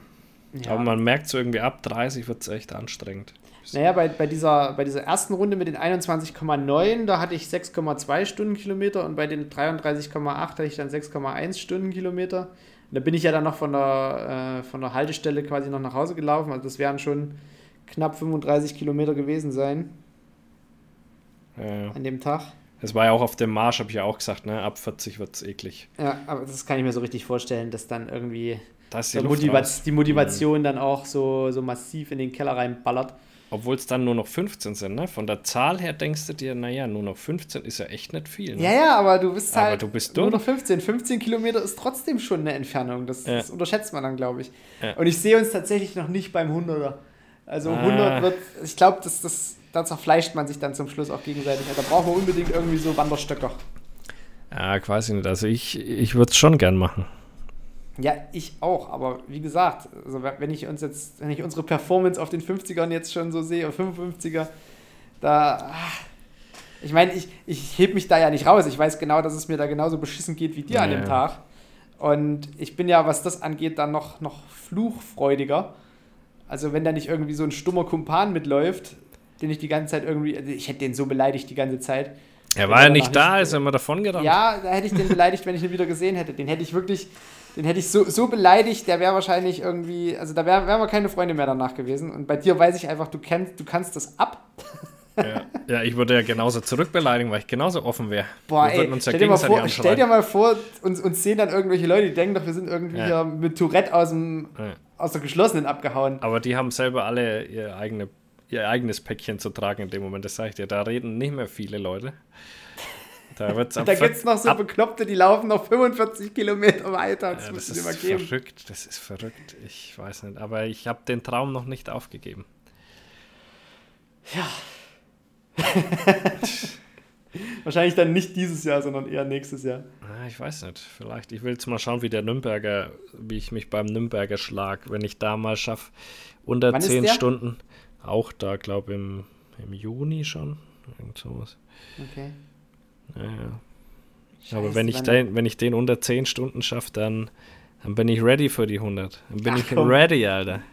Ja. Aber man merkt so irgendwie ab 30 wird es echt anstrengend. Naja, bei, bei, dieser, bei dieser ersten Runde mit den 21,9, da hatte ich 6,2 Stundenkilometer und bei den 33,8 hatte ich dann 6,1 Stundenkilometer. Und da bin ich ja dann noch von der, äh, von der Haltestelle quasi noch nach Hause gelaufen. Also das wären schon knapp 35 Kilometer gewesen sein Ja. an dem Tag. Das war ja auch auf dem Marsch, habe ich ja auch gesagt, ne? Ab 40 wird es eklig. Ja, aber das kann ich mir so richtig vorstellen, dass dann irgendwie die, Motiva raus. die Motivation dann auch so, so massiv in den Keller reinballert. Obwohl es dann nur noch 15 sind, ne? Von der Zahl her denkst du dir, naja, nur noch 15 ist ja echt nicht viel. Ne? Ja, ja, aber du bist Aber halt du bist nur noch 15. 15 Kilometer ist trotzdem schon eine Entfernung. Das, Ja. das unterschätzt man dann, glaube ich. Ja. Und ich sehe uns tatsächlich noch nicht beim 100er. Also Ah. 100 wird, ich glaube, das, das, da zerfleischt man sich dann zum Schluss auch gegenseitig. Da brauchen wir unbedingt irgendwie so Wanderstöcker. Ja, weiß nicht. Also ich, ich würde es schon gern machen. Ja, ich auch, aber wie gesagt, also wenn ich uns jetzt, wenn ich unsere Performance auf den 50ern jetzt schon so sehe, auf 55er, da. ah, Ich meine, ich, ich heb mich da ja nicht raus. Ich weiß genau, dass es mir da genauso beschissen geht wie dir an Ja, dem ja. Tag. Und ich bin ja, was das angeht, dann noch, noch fluchfreudiger. Also wenn da nicht irgendwie so ein stummer Kumpan mitläuft, den ich die ganze Zeit irgendwie, also ich hätte den so beleidigt die ganze Zeit. Er war ja nicht da, ist er immer davon gerannt. Ja, da hätte ich den beleidigt, wenn ich ihn wieder gesehen hätte. Den hätte ich wirklich, den hätte ich so, so beleidigt, der wäre wahrscheinlich irgendwie, also da wären wär wir keine Freunde mehr danach gewesen. Und bei dir weiß ich einfach, du kennst, du kannst das ab. Ja. ja, ich würde ja genauso zurückbeleidigen, weil ich genauso offen wäre. Boah, ey, ja stell, dir mal vor, stell dir mal vor, uns, uns sehen dann irgendwelche Leute, die denken doch, wir sind irgendwie Ja. hier mit Tourette aus, dem, aus der geschlossenen abgehauen. Aber die haben selber alle ihr, eigene, ihr eigenes Päckchen zu tragen in dem Moment, das sage ich dir. Da reden nicht mehr viele Leute. Da wird's ab Da gibt es noch so Bekloppte, die laufen noch 45 Kilometer weiter. Das Ja, das ist geben. verrückt, das ist verrückt. Ich weiß nicht, aber ich habe den Traum noch nicht aufgegeben. Wahrscheinlich dann nicht dieses Jahr, sondern eher nächstes Jahr. Ah, Ich weiß nicht, vielleicht. Ich will jetzt mal schauen, wie der Nürnberger, wie ich mich beim Nürnberger schlag, wenn ich da mal schaffe. Unter Wann ist 10 der? Stunden. Auch da, glaube ich, im, im Juni schon. Irgend sowas. Okay. Ja, ja. Scheiße, Aber wenn ich, den, wenn ich den unter 10 Stunden schaffe, dann, dann bin ich ready für die 100. Dann bin Ach, ich komm. ready, Alter.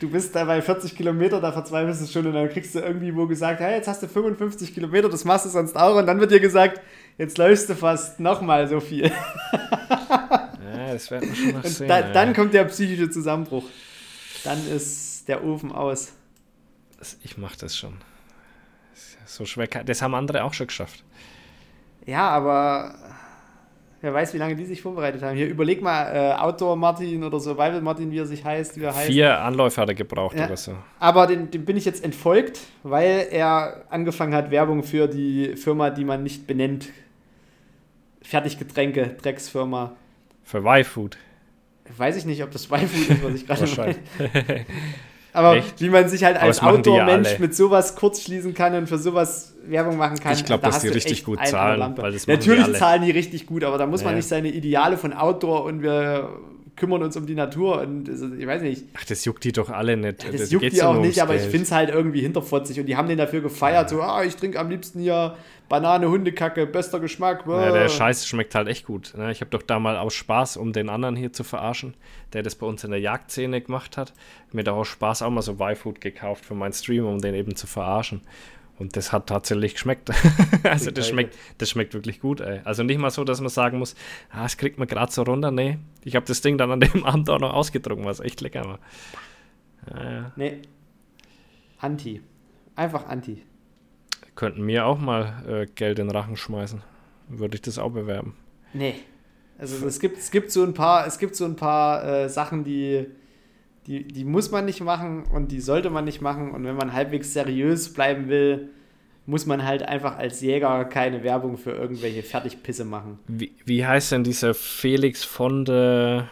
Du bist da bei 40 Kilometer, da verzweifelst du schon und dann kriegst du irgendwie wo gesagt, hey, jetzt hast du 55 Kilometer, das machst du sonst auch. Und dann wird dir gesagt, jetzt läufst du fast nochmal so viel. Ja, das werden wir schon noch Und sehen. da, ja. dann kommt der psychische Zusammenbruch. Dann ist der Ofen aus. Ich mach das schon. So schwer kann, das haben andere auch schon geschafft. Ja, aber wer weiß, wie lange die sich vorbereitet haben. Hier überleg mal, äh, Outdoor Martin oder Survival Martin, wie er sich heißt, wie er heißt. Vier Anläufe hat er gebraucht Ja. oder so. Aber den, den bin ich jetzt entfolgt, weil er angefangen hat, Werbung für die Firma, die man nicht benennt. Fertiggetränke, Drecksfirma. Für Y-Food. Weiß ich nicht, ob das Y-Food ist, was ich gerade meine. Aber Echt? wie man sich halt als die ja Outdoor-Mensch alle. mit sowas kurz schließen kann und für sowas Werbung machen kann. Ich glaub, da dass die richtig gut zahlen, die Natürlich alle. zahlen die richtig gut, aber da muss man Ja. nicht seine Ideale von Outdoor und wir kümmern uns um die Natur und also, ich weiß nicht. Ach, das juckt die doch alle nicht. Das, juckt geht's die ja auch nicht, aber ich finde es halt irgendwie hinterfotzig und die haben den dafür gefeiert, so, ah, ich trinke am liebsten hier Banane, Hundekacke, bester Geschmack. Ja, der. Scheiß schmeckt halt echt gut. Ne? Ich habe doch da mal aus Spaß, um den anderen hier zu verarschen, der das bei uns in der Jagdszene gemacht hat, mir da aus Spaß auch mal so Y-Food gekauft für meinen Stream, um den eben zu verarschen. Und das hat tatsächlich geschmeckt. also das schmeckt, das schmeckt wirklich gut, ey. Also nicht mal so, dass man sagen muss, ah, das kriegt man gerade so runter. Nee, ich habe das Ding dann an dem Abend auch noch ausgetrunken, was echt lecker war. Ja, ja. Nee. Anti. Einfach Anti. Könnten mir auch mal äh, Geld in den Rachen schmeißen. Würde ich das auch bewerben. Nee. Also es gibt, es gibt so ein paar, es gibt so ein paar äh, Sachen, die, die, die muss man nicht machen und die sollte man nicht machen. Und wenn man halbwegs seriös bleiben will, muss man halt einfach als Jäger keine Werbung für irgendwelche Fertigpisse machen. Wie, wie heißt denn dieser Felix von der.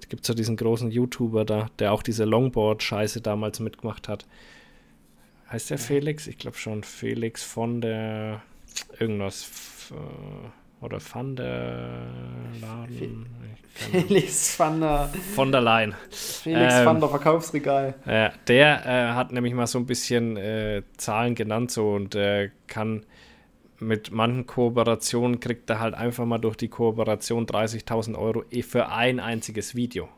Es gibt so diesen großen YouTuber da, der auch diese Longboard-Scheiße damals mitgemacht hat. Heißt der Felix? Ich glaube schon. Felix von der. Irgendwas. Äh, Oder von der Laden. Ich Felix van der, Von der Leyen. Felix Ähm, van der Verkaufsregal. Äh, der äh, hat nämlich mal so ein bisschen äh, Zahlen genannt so und äh, kann mit manchen Kooperationen kriegt er halt einfach mal durch die Kooperation 30.000 Euro eh für ein einziges Video.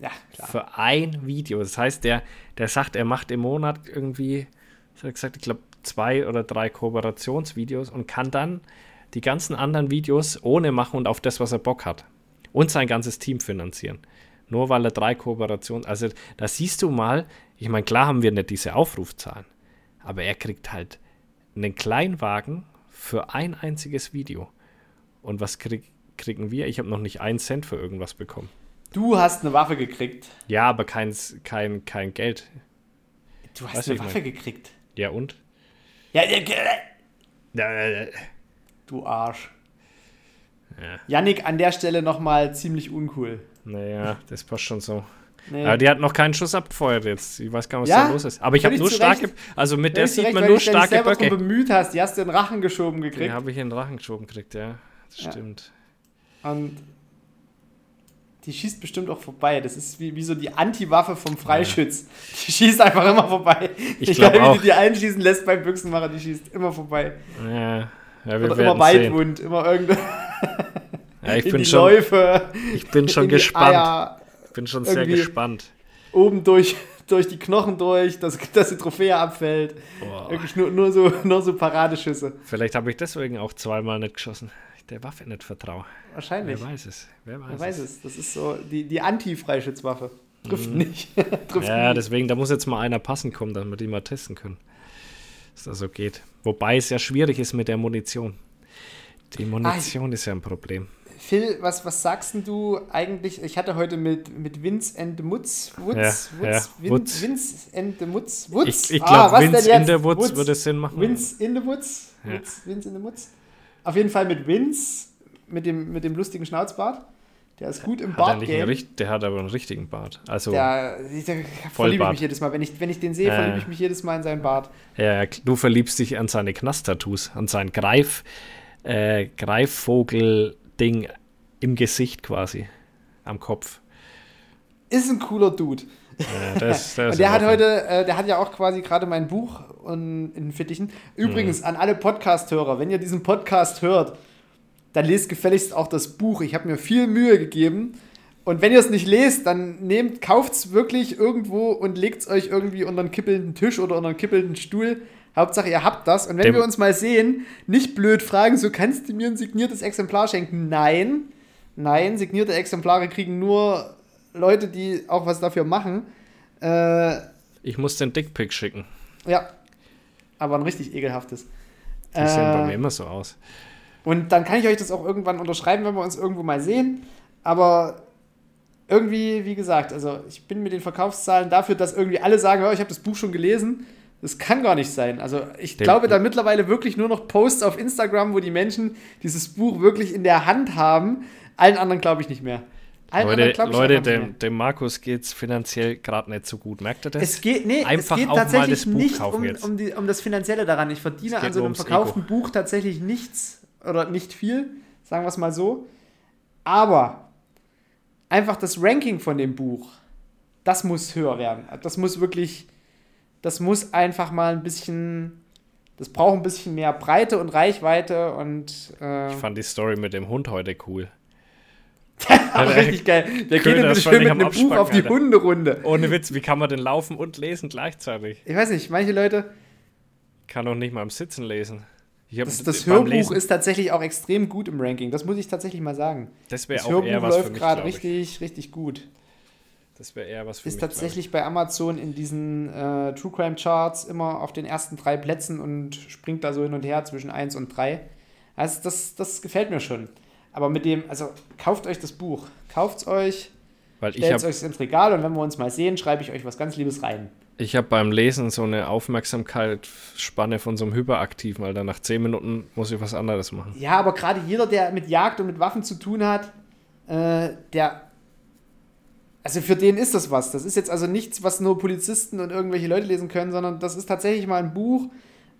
Ja, klar. Für ein Video. Das heißt, der, der sagt, er macht im Monat irgendwie, was hat er gesagt, ich glaube, zwei oder drei Kooperationsvideos und kann dann die ganzen anderen Videos ohne machen und auf das, was er Bock hat. Und sein ganzes Team finanzieren. Nur weil er drei Kooperationen. Also, da siehst du mal, ich meine, klar haben wir nicht diese Aufrufzahlen, aber er kriegt halt einen Kleinwagen für ein einziges Video. Und was krieg, kriegen wir? Ich habe noch nicht einen Cent für irgendwas bekommen. Du hast eine Waffe gekriegt. Ja, aber kein, kein, kein Geld. Du hast Weißt eine Waffe mein- gekriegt. Ja, und? Ja, ja, ja, Ja, du Arsch. Ja. Yannick an der Stelle nochmal ziemlich uncool. Naja, das passt schon so. Nee. Aber die hat noch keinen Schuss abgefeuert jetzt. Ich weiß gar nicht, was Ja, da los ist. Aber ich habe nur starke. Also mit der sieht Recht, man nur du dich starke selber drum Böcke. bemüht hast. Die hast du in den Rachen geschoben Die gekriegt. habe ich in den Rachen geschoben gekriegt, ja. Das Ja. stimmt. Und die schießt bestimmt auch vorbei. Das ist wie, wie so die Anti-Waffe vom Freischütz. Die schießt einfach immer vorbei. Ich Egal, glaub wie auch. du die einschießen lässt beim Büchsenmacher, die schießt immer vorbei. Ja, ja wir Oder werden immer sehen. weitwund, immer irgendwo Ja, ich in bin die schon, Läufe. ich bin schon gespannt. Eier, bin schon sehr gespannt. oben durch, durch die Knochen durch, dass, dass die Trophäe abfällt. Boah. Wirklich nur, nur, so, nur so Paradeschüsse. Vielleicht habe ich deswegen auch zweimal nicht geschossen. Ich der Waffe nicht vertraue. Wahrscheinlich. Wer weiß es? Wer weiß, Wer weiß es. Das ist so die, die Anti-Freischützwaffe. Trifft nicht. Trifft Mhm. Ja, nie. deswegen, da muss jetzt mal einer passen kommen, damit wir die mal testen können. Dass das so geht. Wobei es ja schwierig ist mit der Munition. Die Munition ist ja ein Problem. Phil, was, was sagst denn du eigentlich? Ich hatte heute mit, mit Vince and the Mutz. Wutz, Ja, Wutz, ja, Vin, Wutz. Vince and the Mutz. Wutz. Ich, ich Ah, glaube, was Vince in jetzt? der Woods Wutz. würde Sinn machen. Vince in the Woods. Ja. Wutz, Vince in the Woods. Auf jeden Fall mit Vince, mit dem, mit dem lustigen Schnauzbart. Der ist gut im richt- der hat aber einen richtigen Bart. Also, Der, ich- da verliebe ich mich jedes Mal. Wenn ich, wenn ich den sehe, Ja, verliebe ich mich jedes Mal in seinen Bart. ja, du verliebst dich an seine Knast-Tattoos, an sein Greif, äh, Greifvogel-Ding im Gesicht quasi. Am Kopf. Ist ein cooler Dude. Ja, das, das Und der hat heute, äh, der hat ja auch quasi gerade mein Buch und, in Fittichen. Übrigens, Mhm. an alle Podcast-Hörer, wenn ihr diesen Podcast hört, dann lest gefälligst auch das Buch. Ich habe mir viel Mühe gegeben. Und wenn ihr es nicht lest, dann nehmt, kauft es wirklich irgendwo und legt es euch irgendwie unter einen kippelnden Tisch oder unter einen kippelnden Stuhl. Hauptsache, ihr habt das. Und wenn Dem- wir uns mal sehen, nicht blöd fragen, so kannst du mir ein signiertes Exemplar schenken. Nein, nein, signierte Exemplare kriegen nur Leute, die auch was dafür machen. Äh, Ich muss den Dickpick schicken. ja, aber ein richtig ekelhaftes. Die sehen bei Äh, mir immer so aus. und dann kann ich euch das auch irgendwann unterschreiben, wenn wir uns irgendwo mal sehen. Aber irgendwie, wie gesagt, also ich bin mit den Verkaufszahlen dafür, dass irgendwie alle sagen, oh, ich habe das Buch schon gelesen. Das kann gar nicht sein. Also ich Dem- glaube da mittlerweile wirklich nur noch Posts auf Instagram, wo die Menschen dieses Buch wirklich in der Hand haben. Allen anderen glaube ich nicht mehr. Allen Leute, ich Leute dem, dem Markus geht es finanziell gerade nicht so gut. Merkt ihr das? Es geht, nee, Einfach es geht auch mal tatsächlich nicht um, um, die, um das Finanzielle daran. Ich verdiene an so einem verkauften Buch tatsächlich nichts oder nicht viel, sagen wir es mal so. Aber einfach das Ranking von dem Buch, das muss höher werden. Das muss wirklich, das muss einfach mal ein bisschen, das braucht ein bisschen mehr Breite und Reichweite und äh, Ich fand die Story mit dem Hund heute cool. aber richtig geil. Wir Köder gehen bitte schön mit einem Buch auf die Alter. Hunderunde. Ohne Witz, wie kann man denn laufen und lesen gleichzeitig? Ich weiß nicht, manche Leute, Kann doch nicht mal im Sitzen lesen. Das, das Hörbuch Lesen- ist tatsächlich auch extrem gut im Ranking. Das muss ich tatsächlich mal sagen. Das wäre auch Hörbuch eher was läuft gerade richtig, richtig gut. Das wäre eher was für Ist mich. tatsächlich bei Amazon in diesen äh, True Crime Charts immer auf den ersten drei Plätzen und springt da so hin und her zwischen 1 und 3. Also das, das gefällt mir schon. Aber mit dem, also kauft euch das Buch. Kauft es euch, Weil stellt es habe euch ins Regal und wenn wir uns mal sehen, schreibe ich euch was ganz Liebes rein. ich hab beim Lesen so eine Aufmerksamkeitsspanne von so einem Hyperaktiven, weil dann nach 10 Minuten muss ich was anderes machen. Ja, aber gerade jeder, der mit Jagd und mit Waffen zu tun hat, äh, der. Also für den ist das was. Das ist jetzt also nichts, was nur Polizisten und irgendwelche Leute lesen können, sondern das ist tatsächlich mal ein Buch,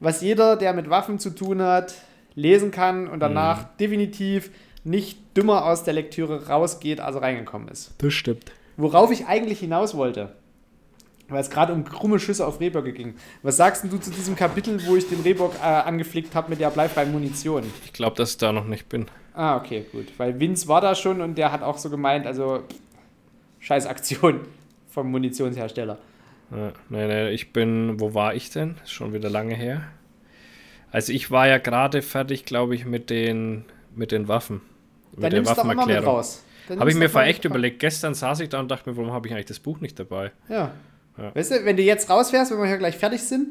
was jeder, der mit Waffen zu tun hat, lesen kann und danach Mhm. definitiv nicht dümmer aus der Lektüre rausgeht, als er reingekommen ist. Das stimmt. Worauf ich eigentlich hinaus wollte, weil es gerade um krumme Schüsse auf Rehböcke ging. Was sagst denn du zu diesem Kapitel, wo ich den Rehbock äh, angeflickt habe mit der bleifreien Munition? Ich glaube, dass ich da noch nicht bin. Ah, okay, gut. Weil Vince war da schon und der hat auch so gemeint, also pff, Scheißaktion vom Munitionshersteller. Ja, nee, nee, ich bin, wo war ich denn? Ist schon wieder lange her. Also ich war ja gerade fertig, glaube ich, mit den, mit den Waffen. Mit Dann der nimmst du doch immer mit Waffenerklärung. raus. Habe ich mir mal vor echt überlegt. Gestern saß ich da und dachte mir, warum habe ich eigentlich das Buch nicht dabei? Ja. Ja. Weißt du, wenn du jetzt rausfährst, wenn wir hier gleich fertig sind,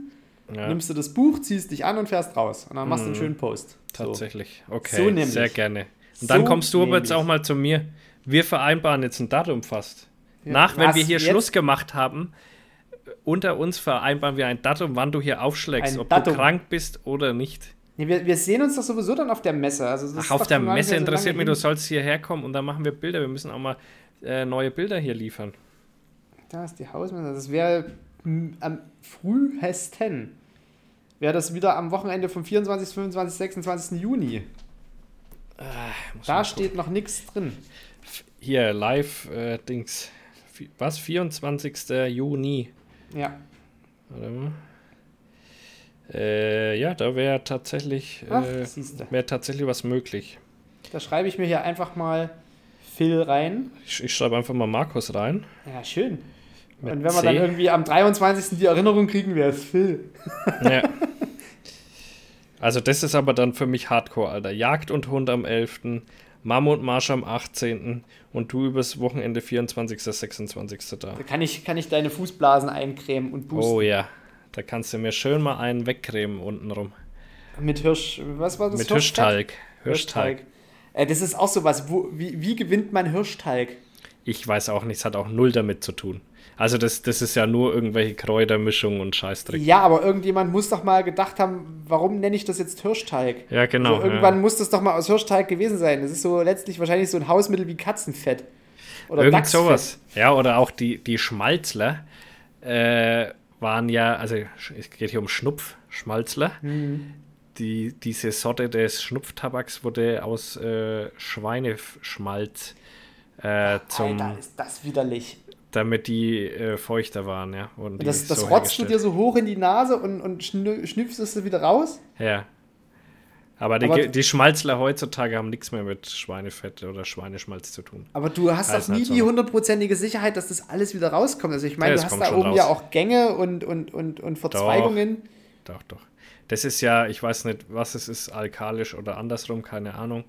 Ja, nimmst du das Buch, ziehst dich an und fährst raus. Und dann machst du einen Mhm. schönen Post. So. tatsächlich. Okay, So sehr gerne. Und So dann kommst du aber jetzt auch mal zu mir. Wir vereinbaren jetzt ein Datum fast. Ja, Nach, wenn wir hier jetzt? Schluss gemacht haben, unter uns vereinbaren wir ein Datum, wann du hier aufschlägst, Ein ob Datum. du krank bist oder nicht. Nee, wir, wir sehen uns doch sowieso dann auf der Messe. Also Ach, auf der Messe so interessiert mich, du sollst hierher kommen und dann machen wir Bilder. Wir müssen auch mal äh, neue Bilder hier liefern. Da ist die Hausmesse. Das wäre mm, am frühesten. Wäre das wieder am Wochenende vom 24., 25., 26. Juni. Muss Da steht noch nichts drin. Hier, Live-Dings. was? 24. Juni. Ja. Warte mal. Äh, ja, da wäre tatsächlich, Ach, äh, wäre tatsächlich was möglich. Da schreibe ich mir hier einfach mal Phil rein. Ich, ich schreibe einfach mal Markus rein. Ja, schön. Mit Und wenn wir C. dann irgendwie am 23. die Erinnerung kriegen, wäre es Phil. Ja. Also das ist aber dann für mich Hardcore, Alter. Jagd und Hund am 11., Mammutmarsch am 18. und du übers Wochenende 24., 26. da. Da kann ich, kann ich deine Fußblasen eincremen und boosten. Oh ja, da kannst du mir schön mal einen wegcremen untenrum. Mit Hirsch. Was war das? Mit Hirschfett? Hirschtalg. Hirschtalg. Äh, das ist auch sowas. Wo, wie, wie gewinnt man Hirschtalg? Ich weiß auch nicht, es hat auch null damit zu tun. Also das, das ist ja nur irgendwelche Kräutermischungen und Scheißdreck. Ja, aber irgendjemand muss doch mal gedacht haben, warum nenne ich das jetzt Hirschtalg? Ja, genau. also irgendwann ja. muss das doch mal aus Hirschtalg gewesen sein. Das ist so letztlich wahrscheinlich so ein Hausmittel wie Katzenfett. Oder Irgend Dachsfett. sowas. Ja, oder auch die, die Schmalzler äh, waren ja, also es geht hier um Schnupf, Schmalzler. Mhm. Die, diese Sorte des Schnupftabaks wurde aus äh, Schweineschmalz äh, zum, Alter, ist das widerlich. damit die äh, feuchter waren, ja. die Das, das so rotzt du dir so hoch in die Nase und, und schnü- schnüpfst es wieder raus? Ja. Aber die, Aber- die Schmalzler heutzutage haben nichts mehr mit Schweinefett oder Schweineschmalz zu tun. Aber du hast doch ist nie die hundertprozentige Sicherheit, dass das alles wieder rauskommt. Also ich meine, Ja, du hast da oben raus. ja auch Gänge und, und, und, und Verzweigungen. Doch, doch. Das ist ja, ich weiß nicht, was es ist, alkalisch oder andersrum, keine Ahnung.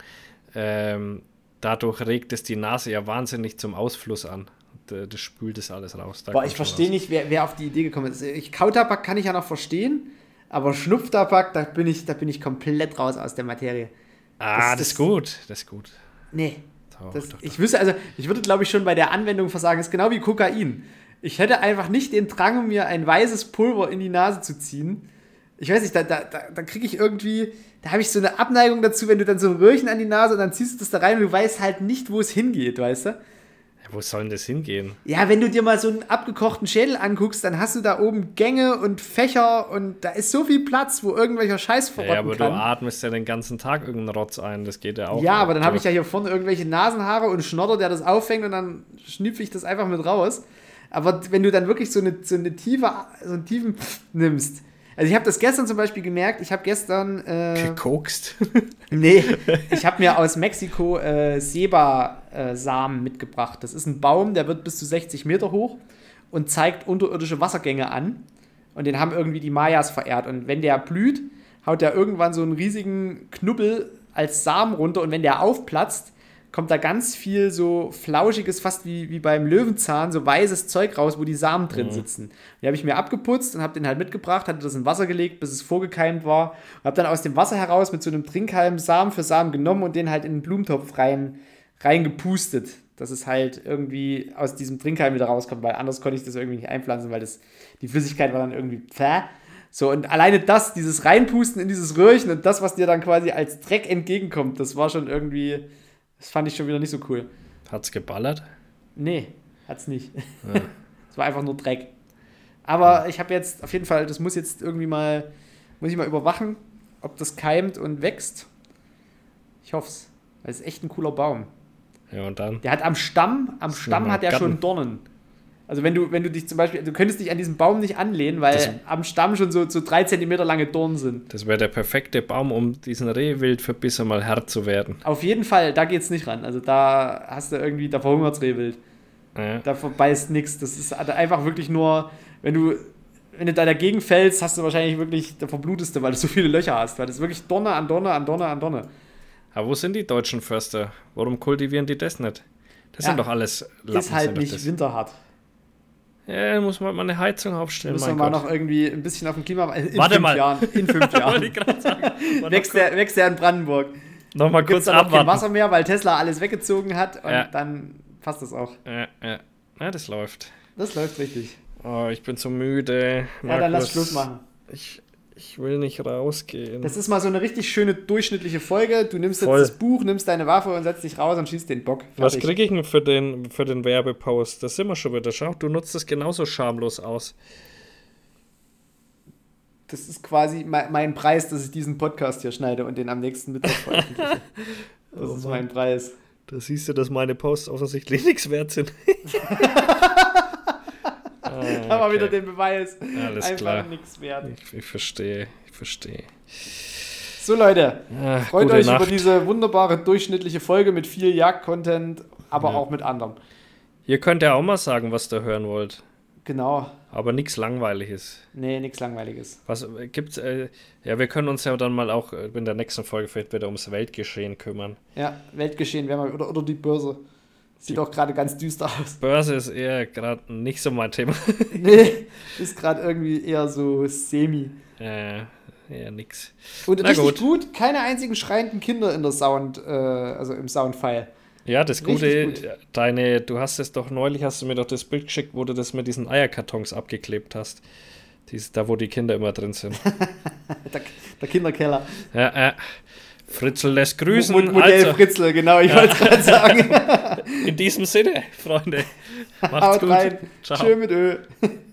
Ähm, dadurch regt es die Nase ja wahnsinnig zum Ausfluss an. Das spült das alles raus. Da Boah, ich verstehe nicht, wer, wer auf die Idee gekommen ist. Ich, Kautabak kann ich ja noch verstehen, aber Schnupftabak, da bin ich, da bin ich komplett raus aus der Materie. Ah, das- das, das- ist gut. Das ist gut. Nee. Doch, Das, doch, doch. ich wüsste, also, ich würde, glaube ich, schon bei der Anwendung versagen, das ist genau wie Kokain. Ich hätte einfach nicht den Drang, mir ein weißes Pulver in die Nase zu ziehen. Ich weiß nicht, da, da, da, da kriege ich irgendwie, da habe ich so eine Abneigung dazu, wenn du dann so ein Röhrchen an die Nase und dann ziehst du das da rein und du weißt halt nicht, wo es hingeht, weißt du? Ja, wo soll denn das hingehen? Ja, wenn du dir mal so einen abgekochten Schädel anguckst, dann hast du da oben Gänge und Fächer und da ist so viel Platz, wo irgendwelcher Scheiß verrotten Ja, aber kann. du atmest ja den ganzen Tag irgendeinen Rotz ein. Das geht ja auch. Ja, aber dann habe ich ja hier vorne irgendwelche Nasenhaare und Schnodder, der das auffängt und dann schnüpfe ich das einfach mit raus. Aber wenn du dann wirklich so eine, so eine tiefe, so einen tiefen Pff nimmst. Also ich habe das gestern zum Beispiel gemerkt, ich habe gestern, äh, gekokst. nee, ich habe mir aus Mexiko äh, Seba-Samen mitgebracht. Das ist ein Baum, der wird bis zu 60 Meter hoch und zeigt unterirdische Wassergänge an. Und den haben irgendwie die Mayas verehrt. Und wenn der blüht, haut der irgendwann so einen riesigen Knubbel als Samen runter. Und wenn der aufplatzt, kommt da ganz viel so flauschiges, fast wie, wie beim Löwenzahn, so weißes Zeug raus, wo die Samen drin sitzen. Die habe ich mir abgeputzt und habe den halt mitgebracht, hatte das in Wasser gelegt, bis es vorgekeimt war. Und habe dann aus dem Wasser heraus mit so einem Trinkhalm Samen für Samen genommen und den halt in den Blumentopf rein, reingepustet. Dass es halt irgendwie aus diesem Trinkhalm wieder rauskommt, weil anders konnte ich das irgendwie nicht einpflanzen, weil das, die Flüssigkeit war dann irgendwie pfäh. So, und alleine das, dieses Reinpusten in dieses Röhrchen und das, was dir dann quasi als Dreck entgegenkommt, das war schon irgendwie, das fand ich schon wieder nicht so cool. Hat's geballert? Nee, hat's nicht. Es war einfach nur Dreck. Aber ich habe jetzt auf jeden Fall, das muss jetzt irgendwie mal, muss ich mal überwachen, ob das keimt und wächst. Ich hoffe es. Weil es ist echt ein cooler Baum. Ja, und dann? Der hat am Stamm, am Stamm hat er schon Dornen. Also wenn du, wenn du dich zum Beispiel, du könntest dich an diesen Baum nicht anlehnen, weil Das- am Stamm schon so, so drei Zentimeter lange Dornen sind. Das wäre der perfekte Baum, um diesen Rehwildverbiss mal Herr zu werden. Auf jeden Fall, da geht's nicht ran. Also da hast du irgendwie, da verhungert's Rehwild. Ja. Da verbeißt nichts. Das ist einfach wirklich nur, wenn du, wenn du da dagegen fällst, hast du wahrscheinlich wirklich, da verblutest du, weil du so viele Löcher hast. Weil das ist wirklich Donner an Donner an Donner an Donner. Aber wo sind die deutschen Förster? Warum kultivieren die das nicht? Das Ja, sind doch alles Lappen. ist halt nicht das. winterhart. Ja, da muss man mal eine Heizung aufstellen. müssen wir mein mal Gott. noch irgendwie ein bisschen auf dem Klima. In Warte fünf mal. Jahren. In fünf Jahren. wächst, der, wächst der in Brandenburg. noch, noch mal Gibt es kurz dann auch kein abwarten. Wasser mehr, weil Tesla alles weggezogen hat und Ja. dann passt das auch. Ja, ja. ja, das läuft. Das läuft richtig. Oh, ich bin so müde. Ja, dann lass Markus. Schluss machen. Ich, ich will nicht rausgehen. Das ist mal so eine richtig schöne durchschnittliche Folge. Du nimmst jetzt Voll. das Buch, nimmst deine Waffe und setzt dich raus und schießt den Bock. Was Fertig. kriege ich denn für den, für den Werbepost? Das sind wir schon wieder. Schau, du nutzt das genauso schamlos aus. Das ist quasi mein, mein Preis, dass ich diesen Podcast hier schneide und den am nächsten Mittwoch veröffentliche. Das Oh ist mein Preis. Da siehst du, dass meine Posts offensichtlich nichts wert sind. Haben wir okay. wieder den Beweis. Alles Einfach klar. nichts wert. Ich, ich verstehe, ich verstehe. So Leute, Ah, freut euch Nacht. über diese wunderbare durchschnittliche Folge mit viel Jagd-Content, aber Ja. auch mit anderem. Ihr könnt ja auch mal sagen, was ihr hören wollt. Genau. Aber nichts Langweiliges. Nee, nichts Langweiliges. Was äh, gibt's? Äh, ja, wir können uns ja dann mal auch äh, in der nächsten Folge vielleicht wieder ums Weltgeschehen kümmern. Ja, Weltgeschehen wäre mal, oder, oder die Börse. Sieht auch gerade ganz düster aus. Börse ist eher gerade nicht so mein Thema. Nee, ist gerade irgendwie eher so semi. äh, eher nix. Und Na richtig gut. gut. keine einzigen schreienden Kinder in der Sound, äh, also im Soundfile. Ja, das Gute, gut. deine, du hast es doch neulich, hast du mir doch das Bild geschickt, wo du das mit diesen Eierkartons abgeklebt hast. Dies, da, wo die Kinder immer drin sind. Der, der Kinderkeller. ja, äh, Fritzl lässt grüßen. Mo- Modell also, Fritzl, genau, ich wollte es gerade sagen. in diesem Sinne, Freunde. Macht's Haut gut. rein. Ciao. Schön mit Ö.